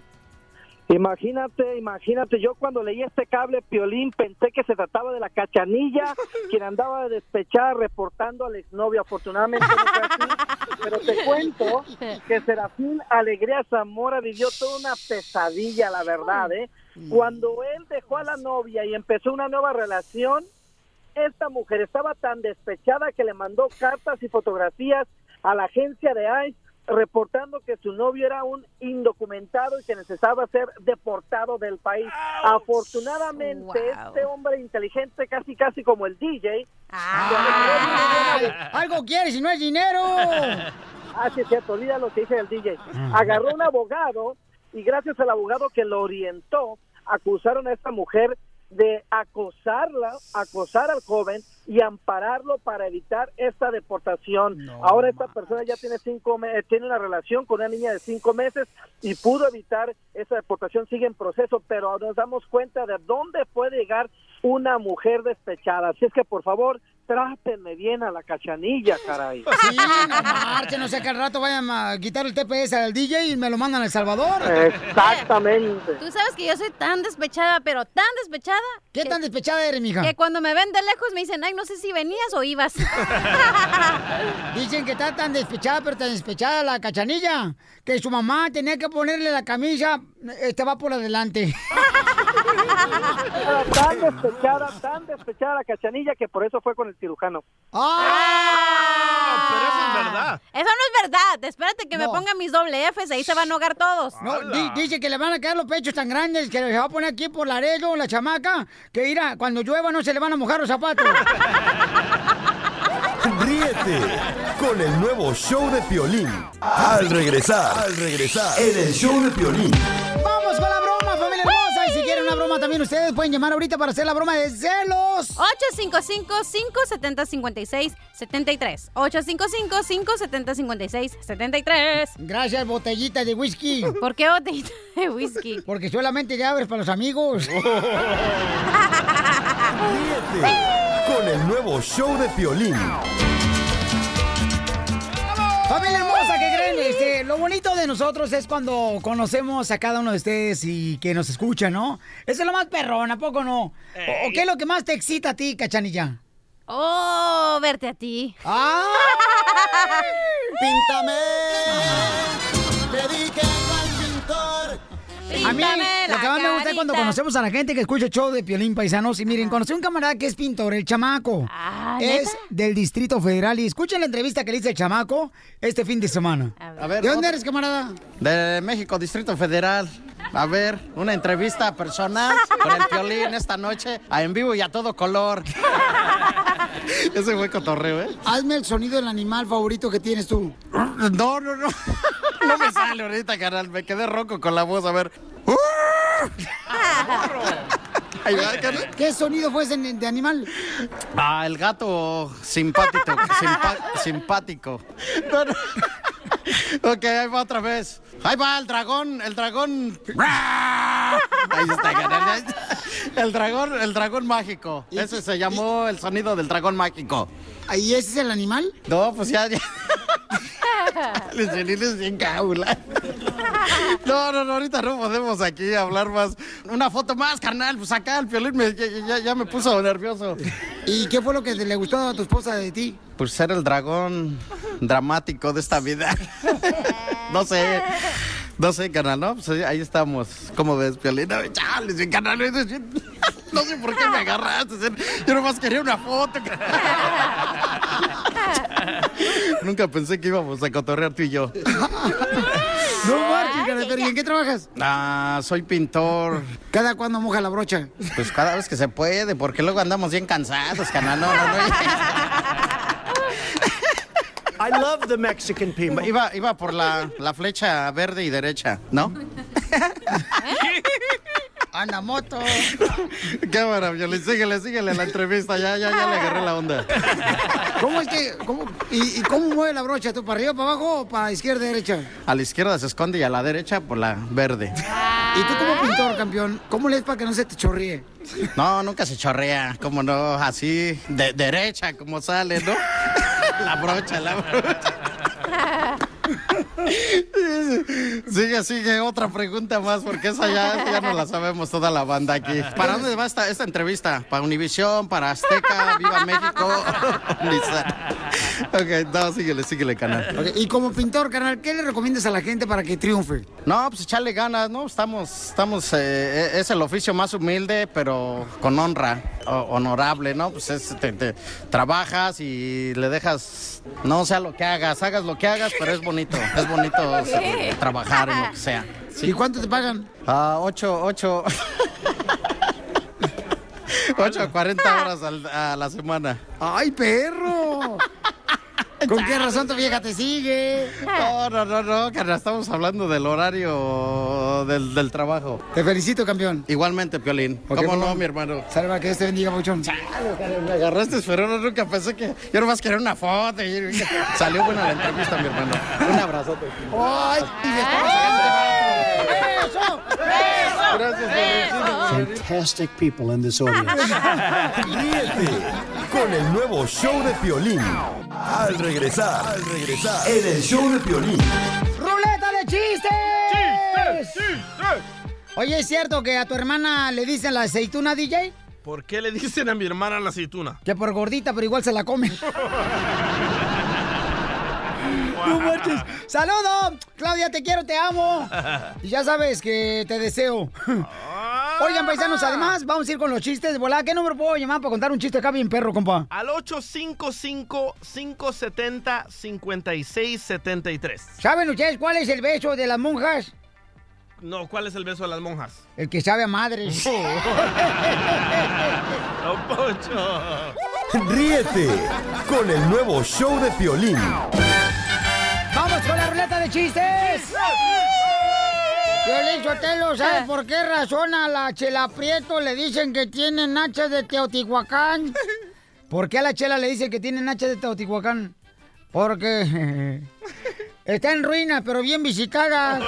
Imagínate, imagínate, yo cuando leí este cable Piolín pensé que se trataba de la cachanilla, quien andaba de despechada reportando al exnovio. Afortunadamente no fue así, pero te cuento que Serafín Alegría Zamora vivió toda una pesadilla, la verdad, ¿eh? Cuando él dejó a la novia y empezó una nueva relación, esta mujer estaba tan despechada que le mandó cartas y fotografías a la agencia de ICE reportando que su novio era un indocumentado y que necesitaba ser deportado del país. Afortunadamente, Wow. este hombre inteligente, casi casi como el DJ, algo quieres y no es dinero. Ah, sí, es cierto, olvida lo que dice el DJ. Agarró un abogado y gracias al abogado que lo orientó, acusaron a esta mujer de acosarla, acosar al joven y ampararlo para evitar esta deportación. Ahora esta persona ya tiene cinco eh, tiene una relación con una niña de cinco meses y pudo evitar esa deportación. Sigue en proceso, pero nos damos cuenta de dónde puede llegar una mujer despechada. Así es que por favor trátenme bien a la cachanilla, caray. Sí, no marchen, no sé que al rato vayan a quitar el TPS al DJ y me lo mandan a El Salvador. Exactamente. Tú sabes que yo soy tan despechada, pero tan despechada. ¿Qué tan despechada eres, mija? Que cuando me ven de lejos me dicen, ay, no sé si venías o ibas. Dicen que está tan despechada, pero tan despechada la cachanilla, que su mamá tenía que ponerle la camisa, este va por adelante. Era tan despechada, tan despechada la cachanilla que por eso fue con el cirujano. ¡Ah! Pero eso es verdad. Eso no es verdad. Espérate que me No. pongan mis doble Fs, ahí se van a ahogar todos. No, di- dice que le van a quedar los pechos tan grandes que le va a poner aquí por Laredo, la chamaca, que irá, cuando llueva no se le van a mojar los zapatos. Ríete con el nuevo show de Piolín. Al regresar, al regresar, en el show de Piolín. También ustedes pueden llamar ahorita para hacer la broma de celos. 855-570-5673. 855-570-5673. Gracias, botellita de whisky. ¿Por qué botellita de whisky? Porque solamente te abres para los amigos. Ríete con el nuevo show de Piolín. Lo bonito de nosotros es cuando conocemos a cada uno de ustedes y que nos escuchan, ¿no? Eso es lo más perrón, ¿a poco no? ¿O, o qué es lo que más te excita a ti, cachanilla? Oh, verte a ti. ¡Ah! Píntame. Al pintor. A mí, lo que más me gusta es cuando conocemos a la gente que escucha el show de Piolín Paisanos. Y miren, conocí a un camarada que es pintor, el chamaco. Ah, es ¿neta? del Distrito Federal. Y escuchen la entrevista que le hice el chamaco este fin de semana. A ver, ¿De dónde eres, camarada? De México, Distrito Federal. A ver, una entrevista personal con el violín esta noche, a en vivo y a todo color. Ese fue cotorreo, ¿eh? Hazme el sonido del animal favorito que tienes tú. No, no, no. No me sale ahorita, carnal. Me quedé roco con la voz. A ver. Ahí va, carnal. ¿Qué sonido fue ese de animal? Ah, el gato simpático. simpa- simpático. No, no. Ok, ahí va otra vez. Ahí va el dragón, el dragón. Ahí está. El dragón, el dragón mágico. Ese se llamó el sonido del dragón mágico. ¿Y ese es el animal? No, pues ya, ya. Les es bien caula. No, no, no, ahorita no podemos aquí hablar más. Una foto más, carnal. Pues acá el violín me- ya, me puso nervioso. ¿Y qué fue lo que le gustó a tu esposa de ti? Pues ser el dragón dramático de esta vida. No sé. No sé, carnal, ¿no? Pues ahí- estamos. ¿Cómo ves, Piolín? Chales, mi carnal. No sé por qué me agarraste. Yo nomás quería una foto. Nunca pensé que íbamos a cotorrear tú y yo. No marches, ¿y en qué trabajas? Ah, soy pintor. ¿Cada cuándo moja la brocha? Pues cada vez que se puede, porque luego andamos bien cansados, canal. No, no, no. I love the Mexican people. Iba, iba por la, la flecha verde y derecha, ¿no? Anda moto. Cámara, Violín, síguele, síguele la entrevista. Ya, ya, ya le agarré la onda. ¿Cómo es que, cómo, y, y cómo mueve la brocha? ¿Tú para arriba, para abajo o para izquierda, derecha? A la izquierda se esconde y a la derecha por la verde. Y tú como pintor, campeón, ¿cómo lees para que no se te chorríe? No, nunca se chorrea, como no, así, de derecha, como sale, ¿no? La brocha, la brocha. Sigue, sigue, otra pregunta más, porque esa ya, ya no la sabemos toda la banda aquí. ¿Para dónde va esta, esta entrevista? ¿Para Univisión? ¿Para Azteca? ¿Viva México? Ok, no, síguele, síguele, canal. Y como pintor, carnal, ¿qué le recomiendas a la gente para que triunfe? No, pues echarle ganas, ¿no? Estamos, estamos, eh, es el oficio más humilde, pero con honra, o- honorable, ¿no? Pues es, te, te- trabajas y le dejas, no sea lo que hagas, hagas lo que hagas, pero es bonito, es bonito trabajar en lo que sea. ¿Y cuánto te pagan? Ah, ocho, ocho, ocho a 40 horas al- a la semana. ¡Ay, perro! ¿Con qué razón tu vieja te sigue? No, no, no, no, carnal, estamos hablando del horario del, del trabajo. Te felicito, campeón. Igualmente, Piolín. ¿Cómo no, mi hermano? Salva, que Dios te bendiga, muchón. Me agarraste, pero no, nunca pensé que yo nomás quería una foto. y- Salió buena la entrevista, mi hermano. Un abrazote. ¡Ay! y me estaba sacando de ¡Eso! ¡Eso! Gracias, Fantastic people in this audience. Ríete con el nuevo show de Piolín. Al regresar, al regresar, en el show de Piolín. ¡Ruleta de chistes! ¡Chistes! Oye, ¿es cierto que a tu hermana le dicen la aceituna, DJ? ¿Por qué le dicen a mi hermana la aceituna? Que por gordita, pero igual se la come. No. ¡Saludos! Claudia, te quiero, te amo. Y ya sabes que te deseo. Oigan, paisanos, además, vamos a ir con los chistes de volada. ¿Qué número puedo llamar para contar un chiste acá bien perro, compa? Al 855-570-5673. ¿Saben ustedes cuál es el beso de las monjas? No, ¿cuál es el beso de las monjas? El que sabe a madres. Don Poncho. Ríete con el nuevo show de Piolín. ¡Vamos con la ruleta de chistes! Violín Sotelo, ¿sabes por qué razón a la Chela Prieto le dicen que tiene nachas de Teotihuacán? ¿Por qué a la Chela le dicen que tiene nachas de Teotihuacán? Porque está en ruinas, pero bien visitadas.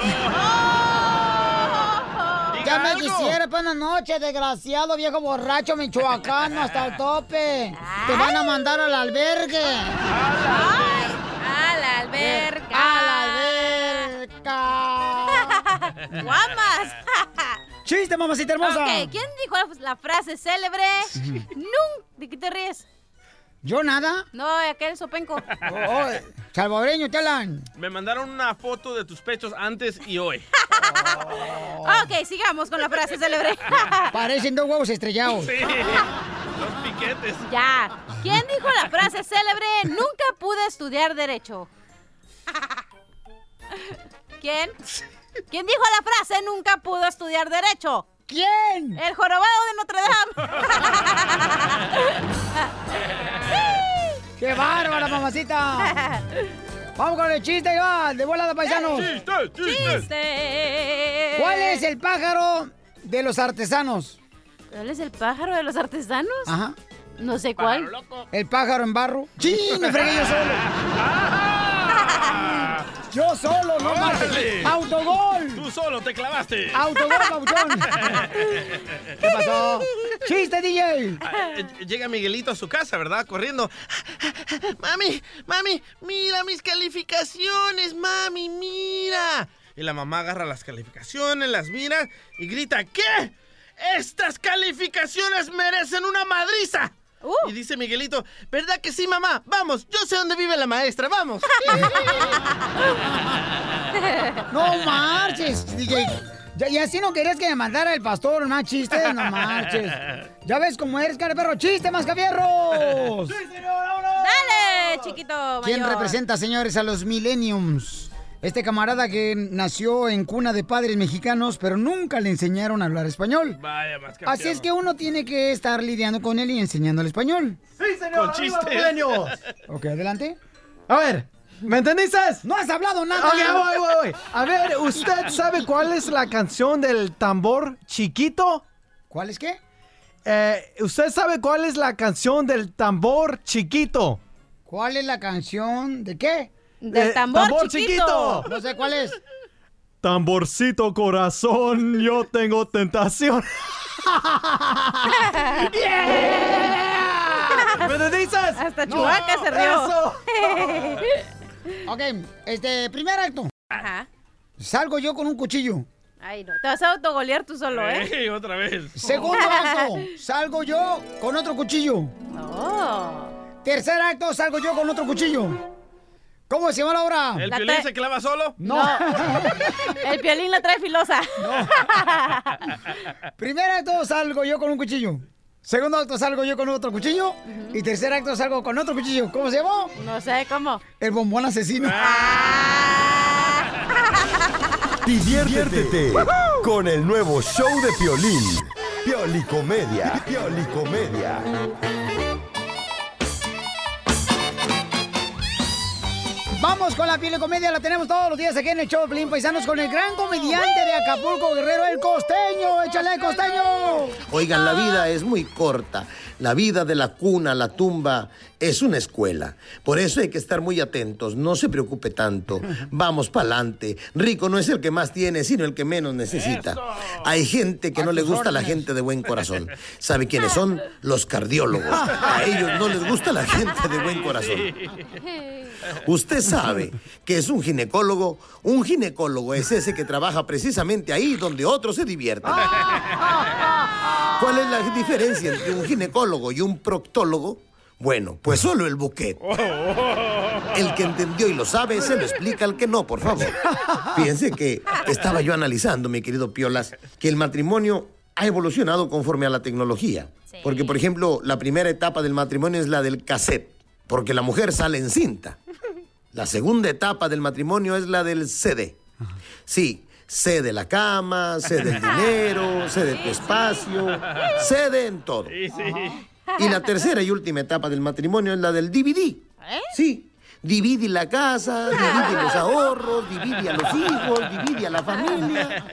Ya me quisiera, buenas noches, desgraciado viejo borracho michoacano hasta el tope. Te van a mandar al albergue. A la alberca. A la alberca. ¡Guamas! ¡Chiste, mamacita hermosa! Ok, ¿quién dijo la, la frase célebre? ¡Nun! ¿De qué te ríes? ¿Yo nada? No, aquel sopenco. Oh, salvadoreño, te hablan. Me mandaron una foto de tus pechos antes y hoy. Ok, sigamos con la frase célebre. Parecen dos huevos estrellados. Sí, piquetes. Ya. ¿Quién dijo la frase célebre? Nunca pude estudiar derecho. ¿Quién? ¿Quién dijo la frase nunca pudo estudiar derecho? ¿Quién? El jorobado de Notre Dame. ¡Qué bárbara, mamacita! Vamos con el chiste, va, de volada, paisanos. ¡Chiste, ¡Chiste! ¿Cuál es el pájaro de los artesanos? ¿Cuál es el pájaro de los artesanos? Ajá. No sé cuál. ¿El pájaro en barro? ¡Sí! ¡Me fregué yo solo! ¡Yo solo, no más! ¡Autogol! Tú solo te clavaste. ¡Autogol, Pauchón! ¿Qué pasó? ¡Chiste, DJ! Ah, eh, Llega Miguelito a su casa, ¿verdad? Corriendo. Mami, mami, mira mis calificaciones, mami, mira. Y la mamá agarra las calificaciones, las mira y grita, ¿qué? Estas calificaciones merecen una madriza. Y dice Miguelito, ¿verdad que sí, mamá? Vamos, yo sé dónde vive la maestra, vamos. ¡No marches, DJ! Ya- y así no querías que me mandara el pastor más chistes, no marches. Ya ves cómo eres, cara perro. ¡Chiste, mascafierros! Dale, chiquito ¿Quién representa, señores, a los millenniums? Este camarada que nació en cuna de padres mexicanos, pero nunca le enseñaron a hablar español. Vaya, más Así es que uno tiene que estar lidiando con él y enseñándole español. Sí, señor. Con chistes. Ok, adelante. A ver, ¿me entendiste? ¡No has hablado nada! Ok, voy, voy, voy. A ver, ¿usted sabe cuál es la canción del tambor chiquito? ¿Cuál es qué? Eh, ¿Usted sabe cuál es la canción del tambor chiquito? ¿Cuál es la canción de qué? Del Eh, tambor, tambor chiquito. chiquito. No sé cuál es. Tamborcito corazón, yo tengo tentación. ¿Me entendiste? Hasta Chubaca se rió. Eso. Ok, este, primer acto. Ajá. Salgo yo con un cuchillo. Ay, no. Te vas a autogolear tú solo, ¿eh? Ey, otra vez. Segundo acto, salgo yo con otro cuchillo. Oh. Tercer acto, salgo yo con otro cuchillo. ¿Cómo se llama la obra? ¿El La piolín se clava solo? No. El piolín la trae filosa. Primer acto, salgo yo con un cuchillo. Segundo acto, salgo yo con otro cuchillo. Y tercer acto, salgo con otro cuchillo. ¿Cómo se llamó? No sé cómo. El bombón asesino. Diviértete con el nuevo show de Piolín. Piolicomedia. Piolicomedia. Vamos con la piel de comedia, la tenemos todos los días aquí en el show Pelín Paisanos con el gran comediante de Acapulco, Guerrero, el costeño. ¡Échale, costeño! Oigan, la vida es muy corta. La vida de la cuna la tumba es una escuela. Por eso hay que estar muy atentos. No se preocupe tanto. Vamos pa'lante. Rico no es el que más tiene, sino el que menos necesita. Hay gente que no le gusta la gente de buen corazón. ¿Sabe quiénes son? Los cardiólogos. A ellos no les gusta la gente de buen corazón. Usted sabe que es un ginecólogo. Un ginecólogo es ese que trabaja precisamente ahí donde otros se divierten. ¿Cuál es la diferencia entre un ginecólogo y un proctólogo? Bueno, pues solo el buquet. El que entendió y lo sabe, se lo explica al que no, por favor. Fíjense que estaba yo analizando, mi querido Piolas, que el matrimonio ha evolucionado conforme a la tecnología. Porque, por ejemplo, la primera etapa del matrimonio es la del cassette, porque la mujer sale en cinta. La segunda etapa del matrimonio es la del CD. Sí, cede la cama, cede el dinero, cede tu espacio, cede en todo. Y la tercera y última etapa del matrimonio es la del DVD. Sí, divide la casa, divide los ahorros, divide a los hijos, divide a la familia.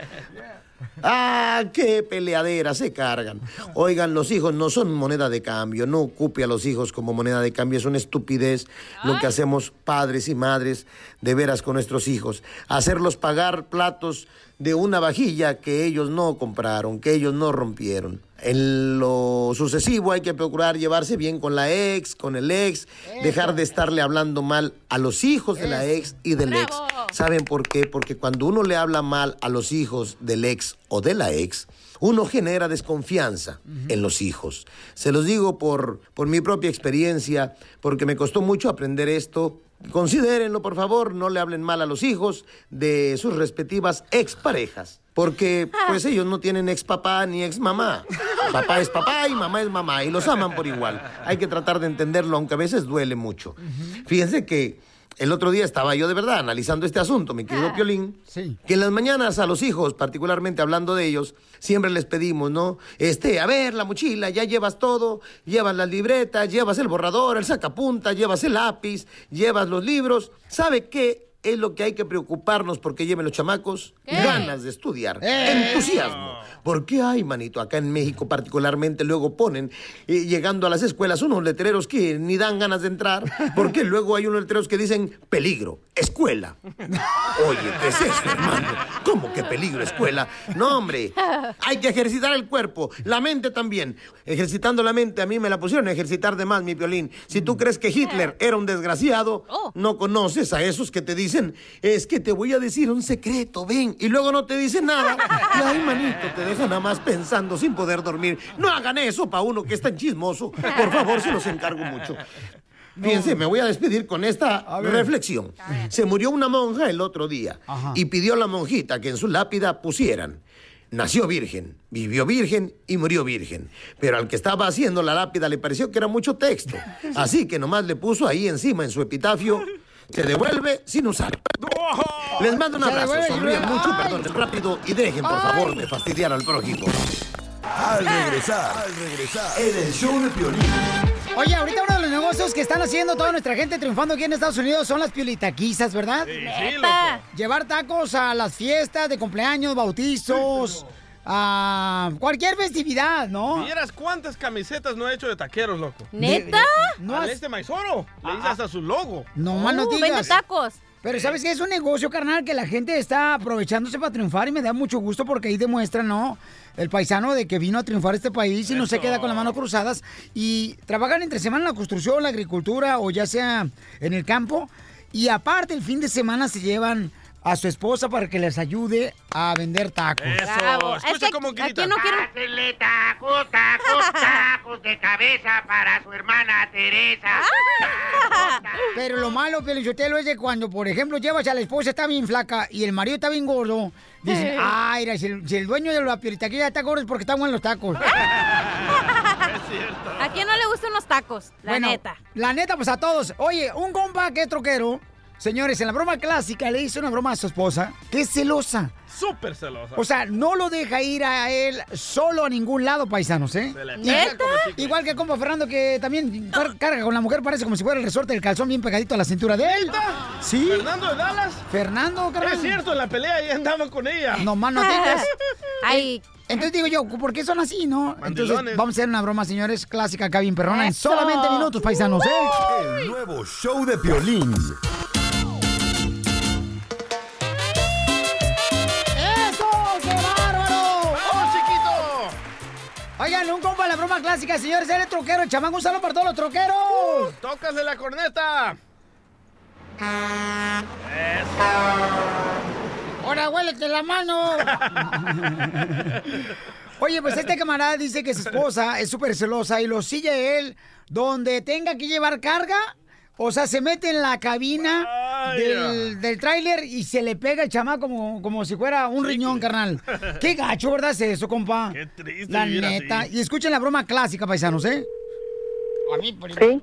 Ah, qué peleadera se cargan. Oigan, los hijos no son moneda de cambio, no ocupe a los hijos como moneda de cambio, es una estupidez lo que hacemos padres y madres de veras con nuestros hijos. Hacerlos pagar platos de una vajilla que ellos no compraron, que ellos no rompieron. En lo sucesivo hay que procurar llevarse bien con la ex, con el ex, dejar de estarle hablando mal a los hijos de la ex y del ex. ¿Saben por qué? Porque cuando uno le habla mal a los hijos del ex o de la ex, uno genera desconfianza en los hijos. Se los digo por, por mi propia experiencia, porque me costó mucho aprender esto. Considérenlo, por favor, no le hablen mal a los hijos de sus respectivas exparejas. Porque, pues, ellos no tienen ex papá ni ex mamá. Papá es papá y mamá es mamá y los aman por igual. Hay que tratar de entenderlo, aunque a veces duele mucho. Fíjense que el otro día estaba yo de verdad analizando este asunto, mi querido Piolín. Que en las mañanas a los hijos, particularmente hablando de ellos, siempre les pedimos, ¿no? Este, a ver, la mochila, ya llevas todo, llevas las libretas, llevas el borrador, el sacapunta, llevas el lápiz, llevas los libros. ¿Sabe qué? Es lo que hay que preocuparnos porque lleven los chamacos ganas de estudiar, entusiasmo. Porque hay, manito, acá en México particularmente luego ponen, eh, llegando a las escuelas, unos letreros que ni dan ganas de entrar, porque luego hay unos letreros que dicen peligro, escuela. Oye, ¿qué es eso, hermano? ¿Cómo que peligro, escuela? No, hombre, hay que ejercitar el cuerpo, la mente también. Ejercitando la mente, a mí me la pusieron a ejercitar de más, mi violín. Si tú crees que Hitler era un desgraciado, no conoces a esos que te dicen, es que te voy a decir un secreto, ven, y luego no te dicen nada. Y ay, manito, te dejan nada más pensando sin poder dormir. No hagan eso para uno que es tan chismoso. Por favor, se los encargo mucho. Fíjense, me voy a despedir con esta reflexión. Se murió una monja el otro día y pidió a la monjita que en su lápida pusieran. Nació virgen, vivió virgen y murió virgen. Pero al que estaba haciendo la lápida le pareció que era mucho texto. Así que nomás le puso ahí encima en su epitafio, se devuelve sin usar. Les mando un abrazo, sonrían mucho, perdonen rápido y dejen por favor de fastidiar al prójimo. Al regresar, al regresar, en el show de Piolín. Oye, ahorita uno de los negocios que están haciendo toda nuestra gente triunfando aquí en Estados Unidos son las piolitaquizas, ¿verdad? Sí. Llevar tacos a las fiestas de cumpleaños, bautizos, a cualquier festividad, ¿no? ¿Vieras cuántas camisetas no he hecho de taqueros, loco? ¿Neta? No No Al has- este Maizoro. Le hice hasta su logo. No más no Uh, digas. vende tacos. Pero ¿sabes qué? Es un negocio, carnal, que la gente está aprovechándose para triunfar y me da mucho gusto porque ahí demuestra, ¿no? El paisano de que vino a triunfar este país y no se queda con las manos cruzadas y trabajan entre semana en la construcción, la agricultura o ya sea en el campo. Y aparte, el fin de semana se llevan a su esposa para que les ayude a vender tacos. Bravo. Es que aquí no quiero... Tacos, tacos, tacos de cabeza para su hermana Teresa. Pero lo malo, Pelichotelo, es de cuando, por ejemplo, llevas a la esposa está bien flaca y el marido está bien gordo. Dicen, ay, mira, si el, si el dueño de la piolitaquilla está gordo es porque están buenos los tacos. ¿A quién no le gustan los tacos? La Bueno, neta. La neta, pues a todos. Oye, un compa que es troquero Señores, en la broma clásica le hizo una broma a su esposa, que es celosa. Súper celosa. O sea, no lo deja ir a él solo a ningún lado, paisanos, ¿eh? Se le Y- pega como chicle. Igual que compa Fernando, que también car- carga con la mujer, parece como si fuera el resorte del calzón bien pegadito a la cintura de él. Sí. ¿Fernando de Dallas? Fernando, carnal. Es cierto, en la pelea ya andaba con ella. No más no digas. Ay. Entonces digo yo, ¿por qué son así, no? Entonces Mandilones. vamos a hacer una broma, señores, clásica acá bien perrona en solamente minutos, paisanos, ¿eh? El nuevo show de Piolín. Oigan, un compa de la broma clásica, señores, eres troquero, el chamán, un saludo para todos los troqueros. ¡Tócase la corneta! ¡Ahora huélete la mano! Oye, pues este camarada dice que su esposa es súper celosa y lo sigue él donde tenga que llevar carga. O sea, se mete en la cabina del, del tráiler y se le pega el chamaco como, como si fuera un riñón, carnal. Qué gacho, ¿verdad? Es eso, compa. Qué triste La neta. así. Y escuchen la broma clásica, paisanos, ¿eh? A mí, Sí.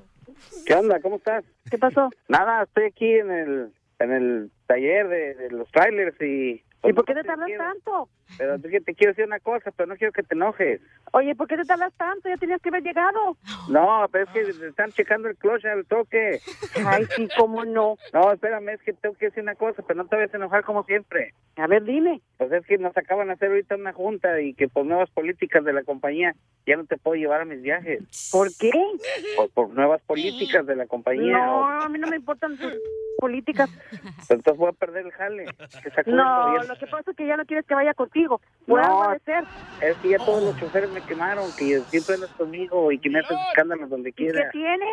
¿Qué onda? ¿Cómo estás? ¿Qué pasó? Nada, estoy aquí en el, en el taller de, de los trailers y... ¿Y por qué te tardas tanto? Pero es que te quiero decir una cosa, pero no quiero que te enojes. Oye, ¿por qué te tardas tanto? Ya tenías que haber llegado. No, pero es que están checando el clutch al toque. Ay, sí, cómo no. No, espérame, es que tengo que decir una cosa, pero no te vayas a enojar como siempre. A ver, dime. Pues es que nos acaban de hacer ahorita una junta y que por nuevas políticas de la compañía ya no te puedo llevar a mis viajes. ¿Por qué? Por, por nuevas políticas de la compañía. No, o- a mí no me importan tus políticas. entonces voy a perder el jale. Que No, bien. lo que pasa es que ya no quieres que vaya contigo. Por No. ser. Es que ya todos los choferes me quemaron, que siempre andas conmigo y que me haces escándalos donde ¿Y qué quiera. tiene?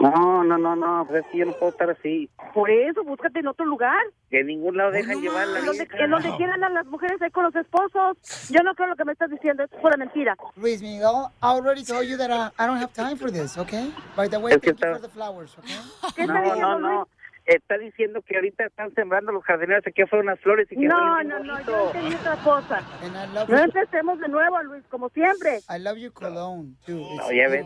No, no, no, no, pues es que yo no puedo estar así. Por eso, búscate en otro lugar. Que en ningún lado dejan llevar la En donde, donde quieran a las mujeres ahí con los esposos. Yo no creo lo que me estás diciendo, es pura mentira. Luis Miguel, I already told you that I, I don't have time for this, okay? By the way, thank you for the flowers, okay? No, no, no. Está diciendo que ahorita están sembrando los jardineros aquí afuera unas flores y que No, no, no, yo entendí otra cosa. No empecemos de nuevo, Luis, como siempre. I love you cologne, too. No, ya ves.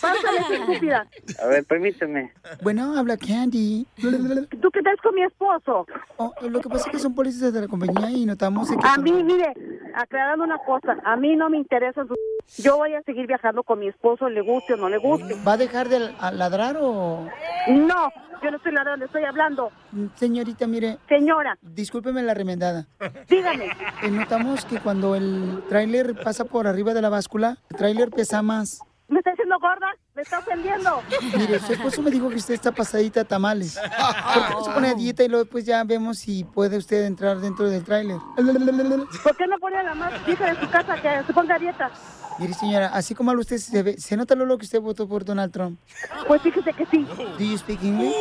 Pásale. A ver, permíteme. Bueno, habla Candy. ¿Tú qué estás con mi esposo? Oh, lo que pasa es que son policías de la compañía y notamos que... A mí, mire, aclarando una cosa, a mí no me interesa su... Yo voy a seguir viajando con mi esposo, le guste o no le guste. ¿Va a dejar de ladrar o...? No, yo no estoy ladrando, estoy hablando. Señorita, mire... Señora. Discúlpeme la remendada. Dígame. Eh, notamos que cuando el tráiler pasa por arriba de la báscula, el tráiler pesa más. ¿Me está diciendo gorda? ¿Me está ofendiendo? Mire, su esposo me dijo que usted está pasadita a tamales. ¿Por qué no se pone a dieta y luego pues ya vemos si puede usted entrar dentro del tráiler? ¿Por qué no pone a la más hija de su casa que se ponga a dieta? Mire, señora, así como usted, se, ve- se nota lo que usted votó por Donald Trump. Pues fíjese que sí. ¿Do you speak English?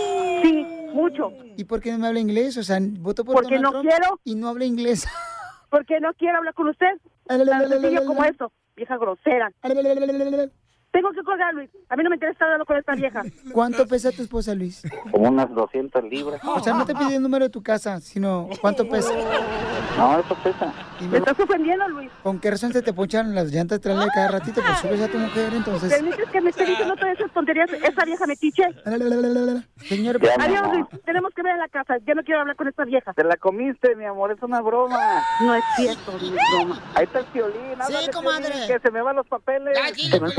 Sí, mucho. ¿Y por qué no me habla inglés? O sea, votó por Porque Donald no Trump quiero. y no habla inglés. Porque no quiero hablar con usted. Tan sencillo como eso, vieja grosera. Tengo que colgar, Luis. A mí no me interesa hablando con esta vieja. ¿Cuánto pesa tu esposa, Luis? Como unas 200 libras. O sea, no te pide el número de tu casa, sino cuánto pesa. No, eso pesa. Me estás ofendiendo, Luis. ¿Con qué razón se te ponchan las llantas de trailer cada ratito? Pues subes a tu mujer, entonces... ¿Permites que me esté diciendo todas esas tonterías esa vieja metiche? Señor... Adiós, Luis. Tenemos que ver a la casa. Ya no quiero hablar con esta vieja. Te la comiste, mi amor, es una broma. No es cierto, es broma. Ahí está el violín, Sí, comadre. que se me van los papeles. Te vas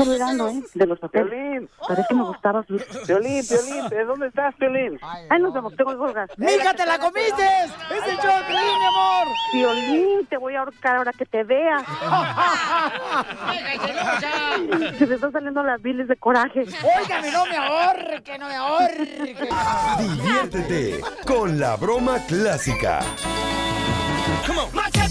¿eh? De los papeles. Violín. Parece que me gustabas, Luis. Violín, Violín, ¿de dónde estás, Violín? Ahí nos vemos, tengo colgar. ¡Mija, te la comiste! ¡Es el show de Piolín, mi amor! Violín, te voy a ahorcar ahora que te vea. Se me están saliendo las biles de coraje. Óigame, no me ahorre, que no me ahorre. Diviértete con la broma clásica. Familia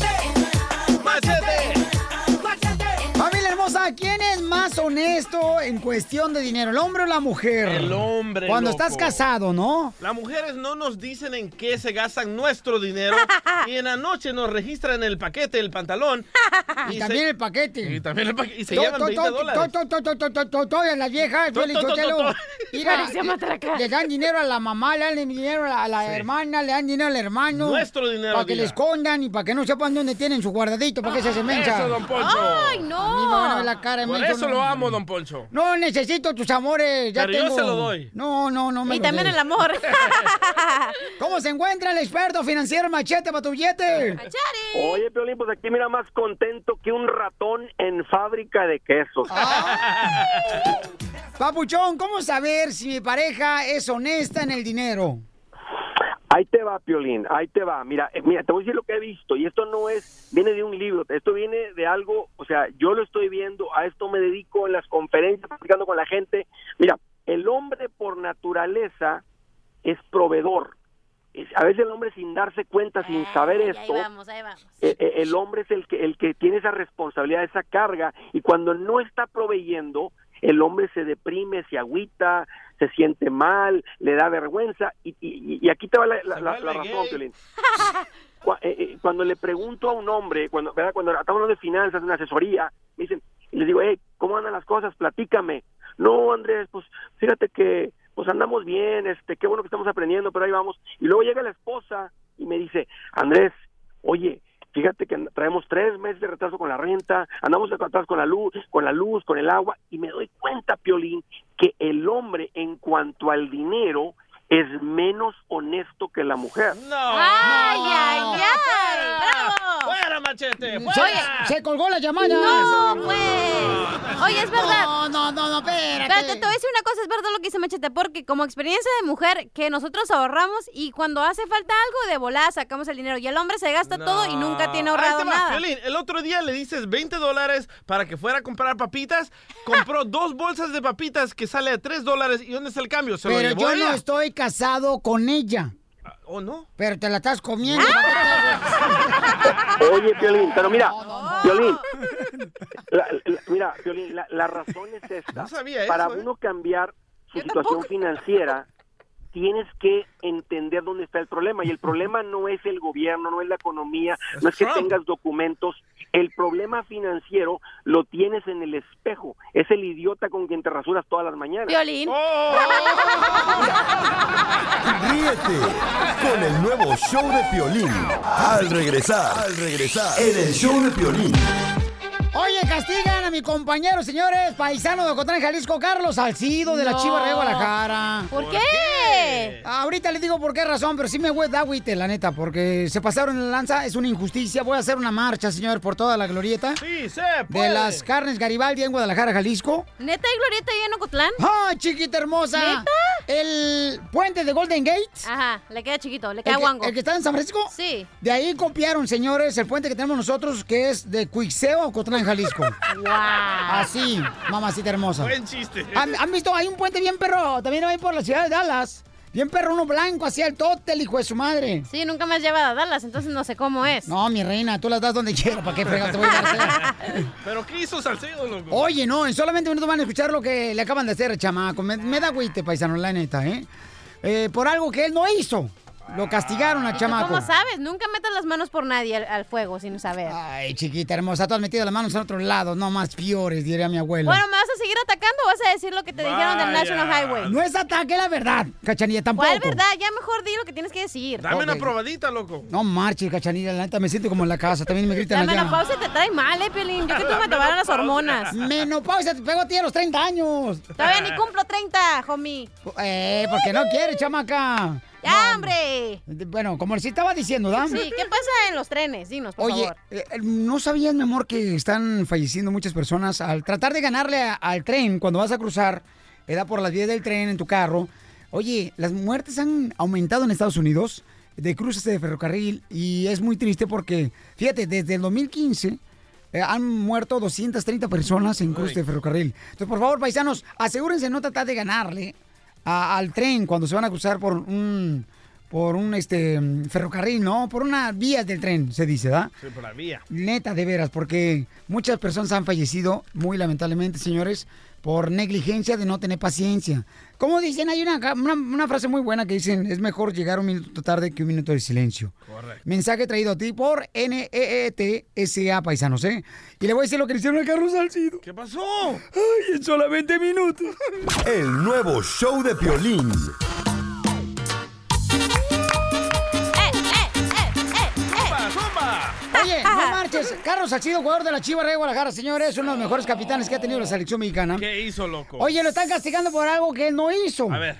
hermosa, ¿quién es más honesto en cuestión de dinero, el hombre o la mujer? El hombre. Cuando loco. estás casado, ¿no? Las mujeres no nos dicen en qué se gastan nuestro dinero y en la noche nos registran el paquete, el pantalón. Y también el paquete. Y también el paquete. Y se To- llevan to- 20 to- dólares. to- to- to- to- to- to- Todas las viejas, le dan dinero a la mamá, le dan dinero a la hermana, le dan dinero al hermano. Nuestro dinero, Para que le escondan y para que no sepan dónde tienen su guardadito, para que se hacen mensa. Eso, don Poncho. ¡Ay, no! Ver la cara. Por menso, eso no. lo amo, don Poncho. No necesito tus amores, ya Pero yo tengo. se lo doy. No, no, no me Y lo también el amor. ¿Cómo se encuentra el experto financiero Machete para tu billete? Oye, Piolín, pues aquí mira más contento que un ratón en fábrica de quesos. Papuchón, ¿cómo saber si mi pareja es honesta en el dinero? Ahí te va, Piolín, ahí te va. Mira, eh, mira, te voy a decir lo que he visto y esto no es, viene de un libro, esto viene de algo, o sea, yo lo estoy viendo, a esto me dedico en las conferencias, platicando con la gente. Mira, el hombre por naturaleza es proveedor. A veces el hombre sin darse cuenta, sin saber Ahí esto, vamos, ahí vamos. eh, eh, el hombre es el que el que tiene esa responsabilidad, esa carga, y cuando no está proveyendo, el hombre se deprime, se agüita, se siente mal, le da vergüenza, y, y- y aquí te va la, la- la- la razón, Piolín. Cu- eh, eh, Cuando le pregunto a un hombre, cuando, ¿verdad? cuando estamos hablando de finanzas, de una asesoría, me dicen, y les digo, hey, ¿cómo andan las cosas? Platícame. No, Andrés, pues fíjate que pues andamos bien, este, qué bueno que estamos aprendiendo, pero ahí vamos. Y luego llega la esposa y me dice, Andrés, oye, fíjate que traemos tres meses de retraso con la renta, andamos atrás con la luz, con la luz, con el agua, y me doy cuenta, Piolín, que el hombre en cuanto al dinero es menos honesto que la mujer. No. ¡Ay, ay, ay! ¡Bravo! ¡Fuera, machete! Se, ¡Fuera! se colgó la llamada. No, pues. Oye, es verdad. No, no, no, no, espérate. Espérate, te voy a decir una cosa, es verdad lo que dice Machete, porque como experiencia de mujer, que nosotros ahorramos y cuando hace falta algo, de volada sacamos el dinero. Y el hombre se gasta todo y nunca tiene Ahí ahorrado te va, nada. El otro día le dices 20 dólares para que fuera a comprar papitas. Compró dos bolsas de papitas que sale a 3 dólares. ¿Y dónde está el cambio? ¿Se lo Pero llevó yo ella? no estoy casado con ella. ¿O no? Pero te la estás comiendo. Oye, Piolín, pero mira, Piolín, la- la- mira, Piolín, la, la razón es esta. No sabía Para eso, ¿eh? uno cambiar su situación financiera, tienes que entender dónde está el problema. Y el problema no es el gobierno, no es la economía, no es que tengas documentos. El problema financiero lo tienes en el espejo. Es el idiota con quien te rasuras todas las mañanas. Violín. Oh. Ríete con el nuevo show de Piolín. Al regresar, al regresar, en el show de Piolín. Oye, castigan a mi compañero, señores, paisano de Ocotlán, Jalisco, Carlos Salcido de la. Chiva de Guadalajara. ¿Por qué? Ahorita les digo por qué razón, pero sí me voy da agüite, la neta, porque se pasaron en la lanza, es una injusticia. Voy a hacer una marcha, señor, por toda la glorieta Sí, se de puede. las carnes Garibaldi en Guadalajara, Jalisco. ¿Neta y Glorieta ahí en Ocotlán? ¡Ay, chiquita hermosa! ¿Neta? El puente de Golden Gate. Ajá, le queda chiquito, le El queda que, guango. el que está en San Francisco. Sí. De ahí copiaron, señores, el puente que tenemos nosotros, que es de Cuixeo a Ocotlán, Jalisco. Wow. Así, mamacita hermosa. Buen chiste. ¿Han, han visto? Hay un puente bien perro, también ahí por la ciudad de Dallas. Bien perro, uno blanco, así el tótel, hijo de su madre. Sí, nunca me has llevado a Dallas, entonces no sé cómo es. No, mi reina, tú las das donde quieras, ¿para qué fregado te voy a dar? ¿Pero qué hizo Salcedo, loco? Oye, no, en solamente minutos van a escuchar lo que le acaban de hacer, chamaco. Me, me da güite, paisano, la neta, ¿eh? Eh, Por algo que él no hizo. Lo castigaron al ¿Tú chamaco. ¿Cómo sabes? Nunca metas las manos por nadie al, al fuego sin saber. Ay, chiquita hermosa, tú has metido las manos en otro lado, no más piores, diría mi abuela. Bueno, ¿me vas a seguir atacando o vas a decir lo que te dijeron del Vaya. National Highway? no es ataque, la verdad, cachanilla, tampoco. ¿Cuál verdad? Ya mejor di lo que tienes que decir. Dame una probadita, loco. No marches, cachanilla, la neta, me siento como en la casa, también me gritan La menopausia te trae mal, eh, Pelín. Yo que tú me tomaron las hormonas. Menopausia, te pego a ti a los 30 años. Todavía ni cumplo 30, homie. Eh, porque no quiere, chamaca. ¡Ya, hombre! Bueno, como les estaba diciendo, ¿da? Sí, ¿qué pasa en los trenes? Dinos, por Oye, favor. eh, ¿no sabías, mi amor, que están falleciendo muchas personas al tratar de ganarle a- al tren cuando vas a cruzar, da por las vías del tren en tu carro? Oye, las muertes han aumentado en Estados Unidos de cruces de ferrocarril y es muy triste porque, fíjate, desde el 2015 eh, han muerto 230 personas en cruces de ferrocarril. Entonces, por favor, paisanos, asegúrense no tratar de ganarle a- al tren cuando se van a cruzar por un por un este ferrocarril, ¿no? Por unas vías del tren, se dice, ¿da? Sí, por la vía. Neta, de veras, porque muchas personas han fallecido, muy lamentablemente, señores, por negligencia de no tener paciencia. Como dicen, hay una, una, una frase muy buena que dicen, es mejor llegar un minuto tarde que un minuto de silencio. Correcto. Mensaje traído a ti por E NEETSA, paisanos, ¿eh? Y le voy a decir lo que le hicieron a Carlos Salcido. ¿Qué pasó? Ay, en solamente minutos. El nuevo show de Piolín. Carlos Salcido, jugador de la Chivas de Guadalajara, señores, uno de los mejores capitanes que ha tenido la selección mexicana. ¿Qué hizo, loco? Oye, lo están castigando por algo que él no hizo. A ver.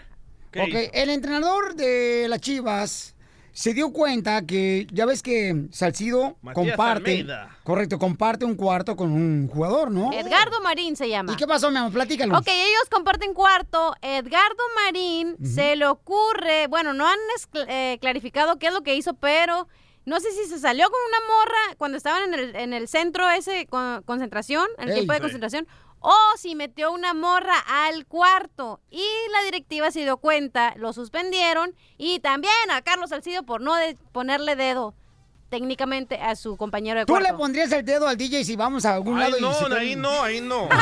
¿qué Ok, hizo? el entrenador de las Chivas se dio cuenta que, ya ves que Salcido Matías comparte, Almeida. correcto, comparte un cuarto con un jugador, ¿no? Edgardo Marín se llama. ¿Y qué pasó, mi amor? Platícalo. Ok, ellos comparten cuarto. Edgardo Marín se le ocurre, bueno, no han eh, clarificado qué es lo que hizo, pero no sé si se salió con una morra cuando estaban en el, en el centro ese con- concentración, en el Ey. tiempo de Sí. concentración, o si metió una morra al cuarto y la directiva se dio cuenta, lo suspendieron y también a Carlos Salcido por no de- ponerle dedo técnicamente a su compañero de ¿Tú cuarto. le pondrías el dedo al DJ si vamos a algún Ay, lado y no, se te- ahí no, ahí no.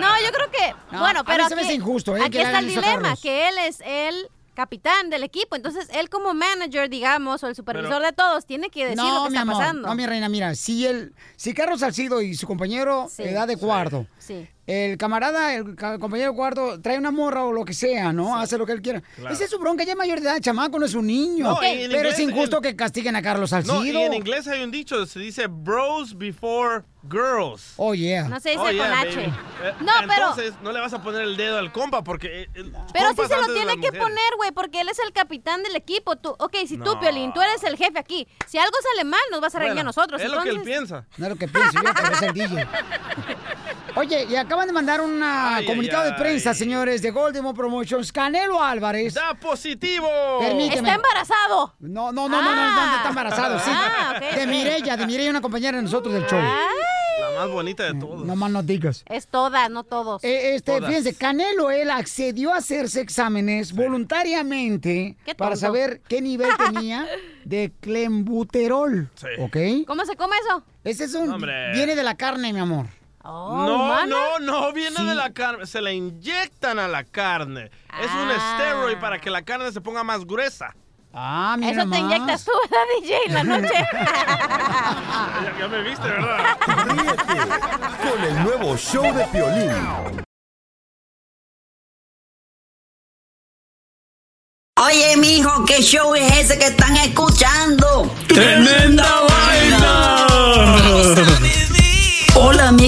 No, yo creo que, No, bueno, a mí pero se me aquí, hace injusto, ¿eh, aquí está el a dilema, Carlos. que él es el capitán del equipo, entonces él como manager, digamos, o el supervisor Pero- de todos, tiene que decir lo que mi está amor, pasando. No, mi reina, mira, si el, si Carlos Salcido y su compañero Sí. edad de cuarto, Sí. El camarada, el compañero de cuarto, trae una morra o lo que sea, ¿no? Hace lo que él quiera. Claro. Esa es su bronca, ya es mayor de edad, chamaco, no es un niño. No, en Pero es inglés- injusto que castiguen a Carlos Salcido. No, y en inglés hay un dicho, se dice bros before girls. Oh, yeah. No se dice Oh, con yeah, H. baby. Eh, No, pero- Entonces, no le vas a poner el dedo al compa porque... eh, el- Pero sí se lo tiene que poner, güey, porque él es el capitán del equipo. Tú, ok, si tú, No. Piolín, tú eres el jefe aquí. Si algo sale mal, nos vas a regañar a Bueno, nosotros. Es lo que él entonces- piensa. No es lo que pienso yo, pero es el DJ. Oye, y acaban de mandar un Ay, comunicado ay, de prensa, señores, de Goldemo Promotions. Canelo Álvarez. ¡Da positivo! Permíteme. Está embarazado. No, no, no, no, no, no, no está embarazado, sí. Ah, ok, de. Mirella, de Mirella, una compañera de nosotros del show. La más bonita de todos. No más no digas. Es todas, no todos. Eh, este, Todas. fíjense, Canelo, él accedió a hacerse exámenes voluntariamente para saber qué nivel tenía de clembuterol. ¿Ok? ¿Cómo se come eso? Ese es un... Hombre. Viene de la carne, mi amor. Oh, no, ¿humana? no, no, viene Sí. de la carne. Se la inyectan a la carne. Es un Ah. steroid para que la carne se ponga más gruesa. Ah, mira Eso te inyectas tú, ¿verdad, DJ, en la noche? Ya, ya me viste, ¿verdad? Ríete con el nuevo show de Piolín. Oye, mijo, ¿qué show es ese que están escuchando? ¡Tremenda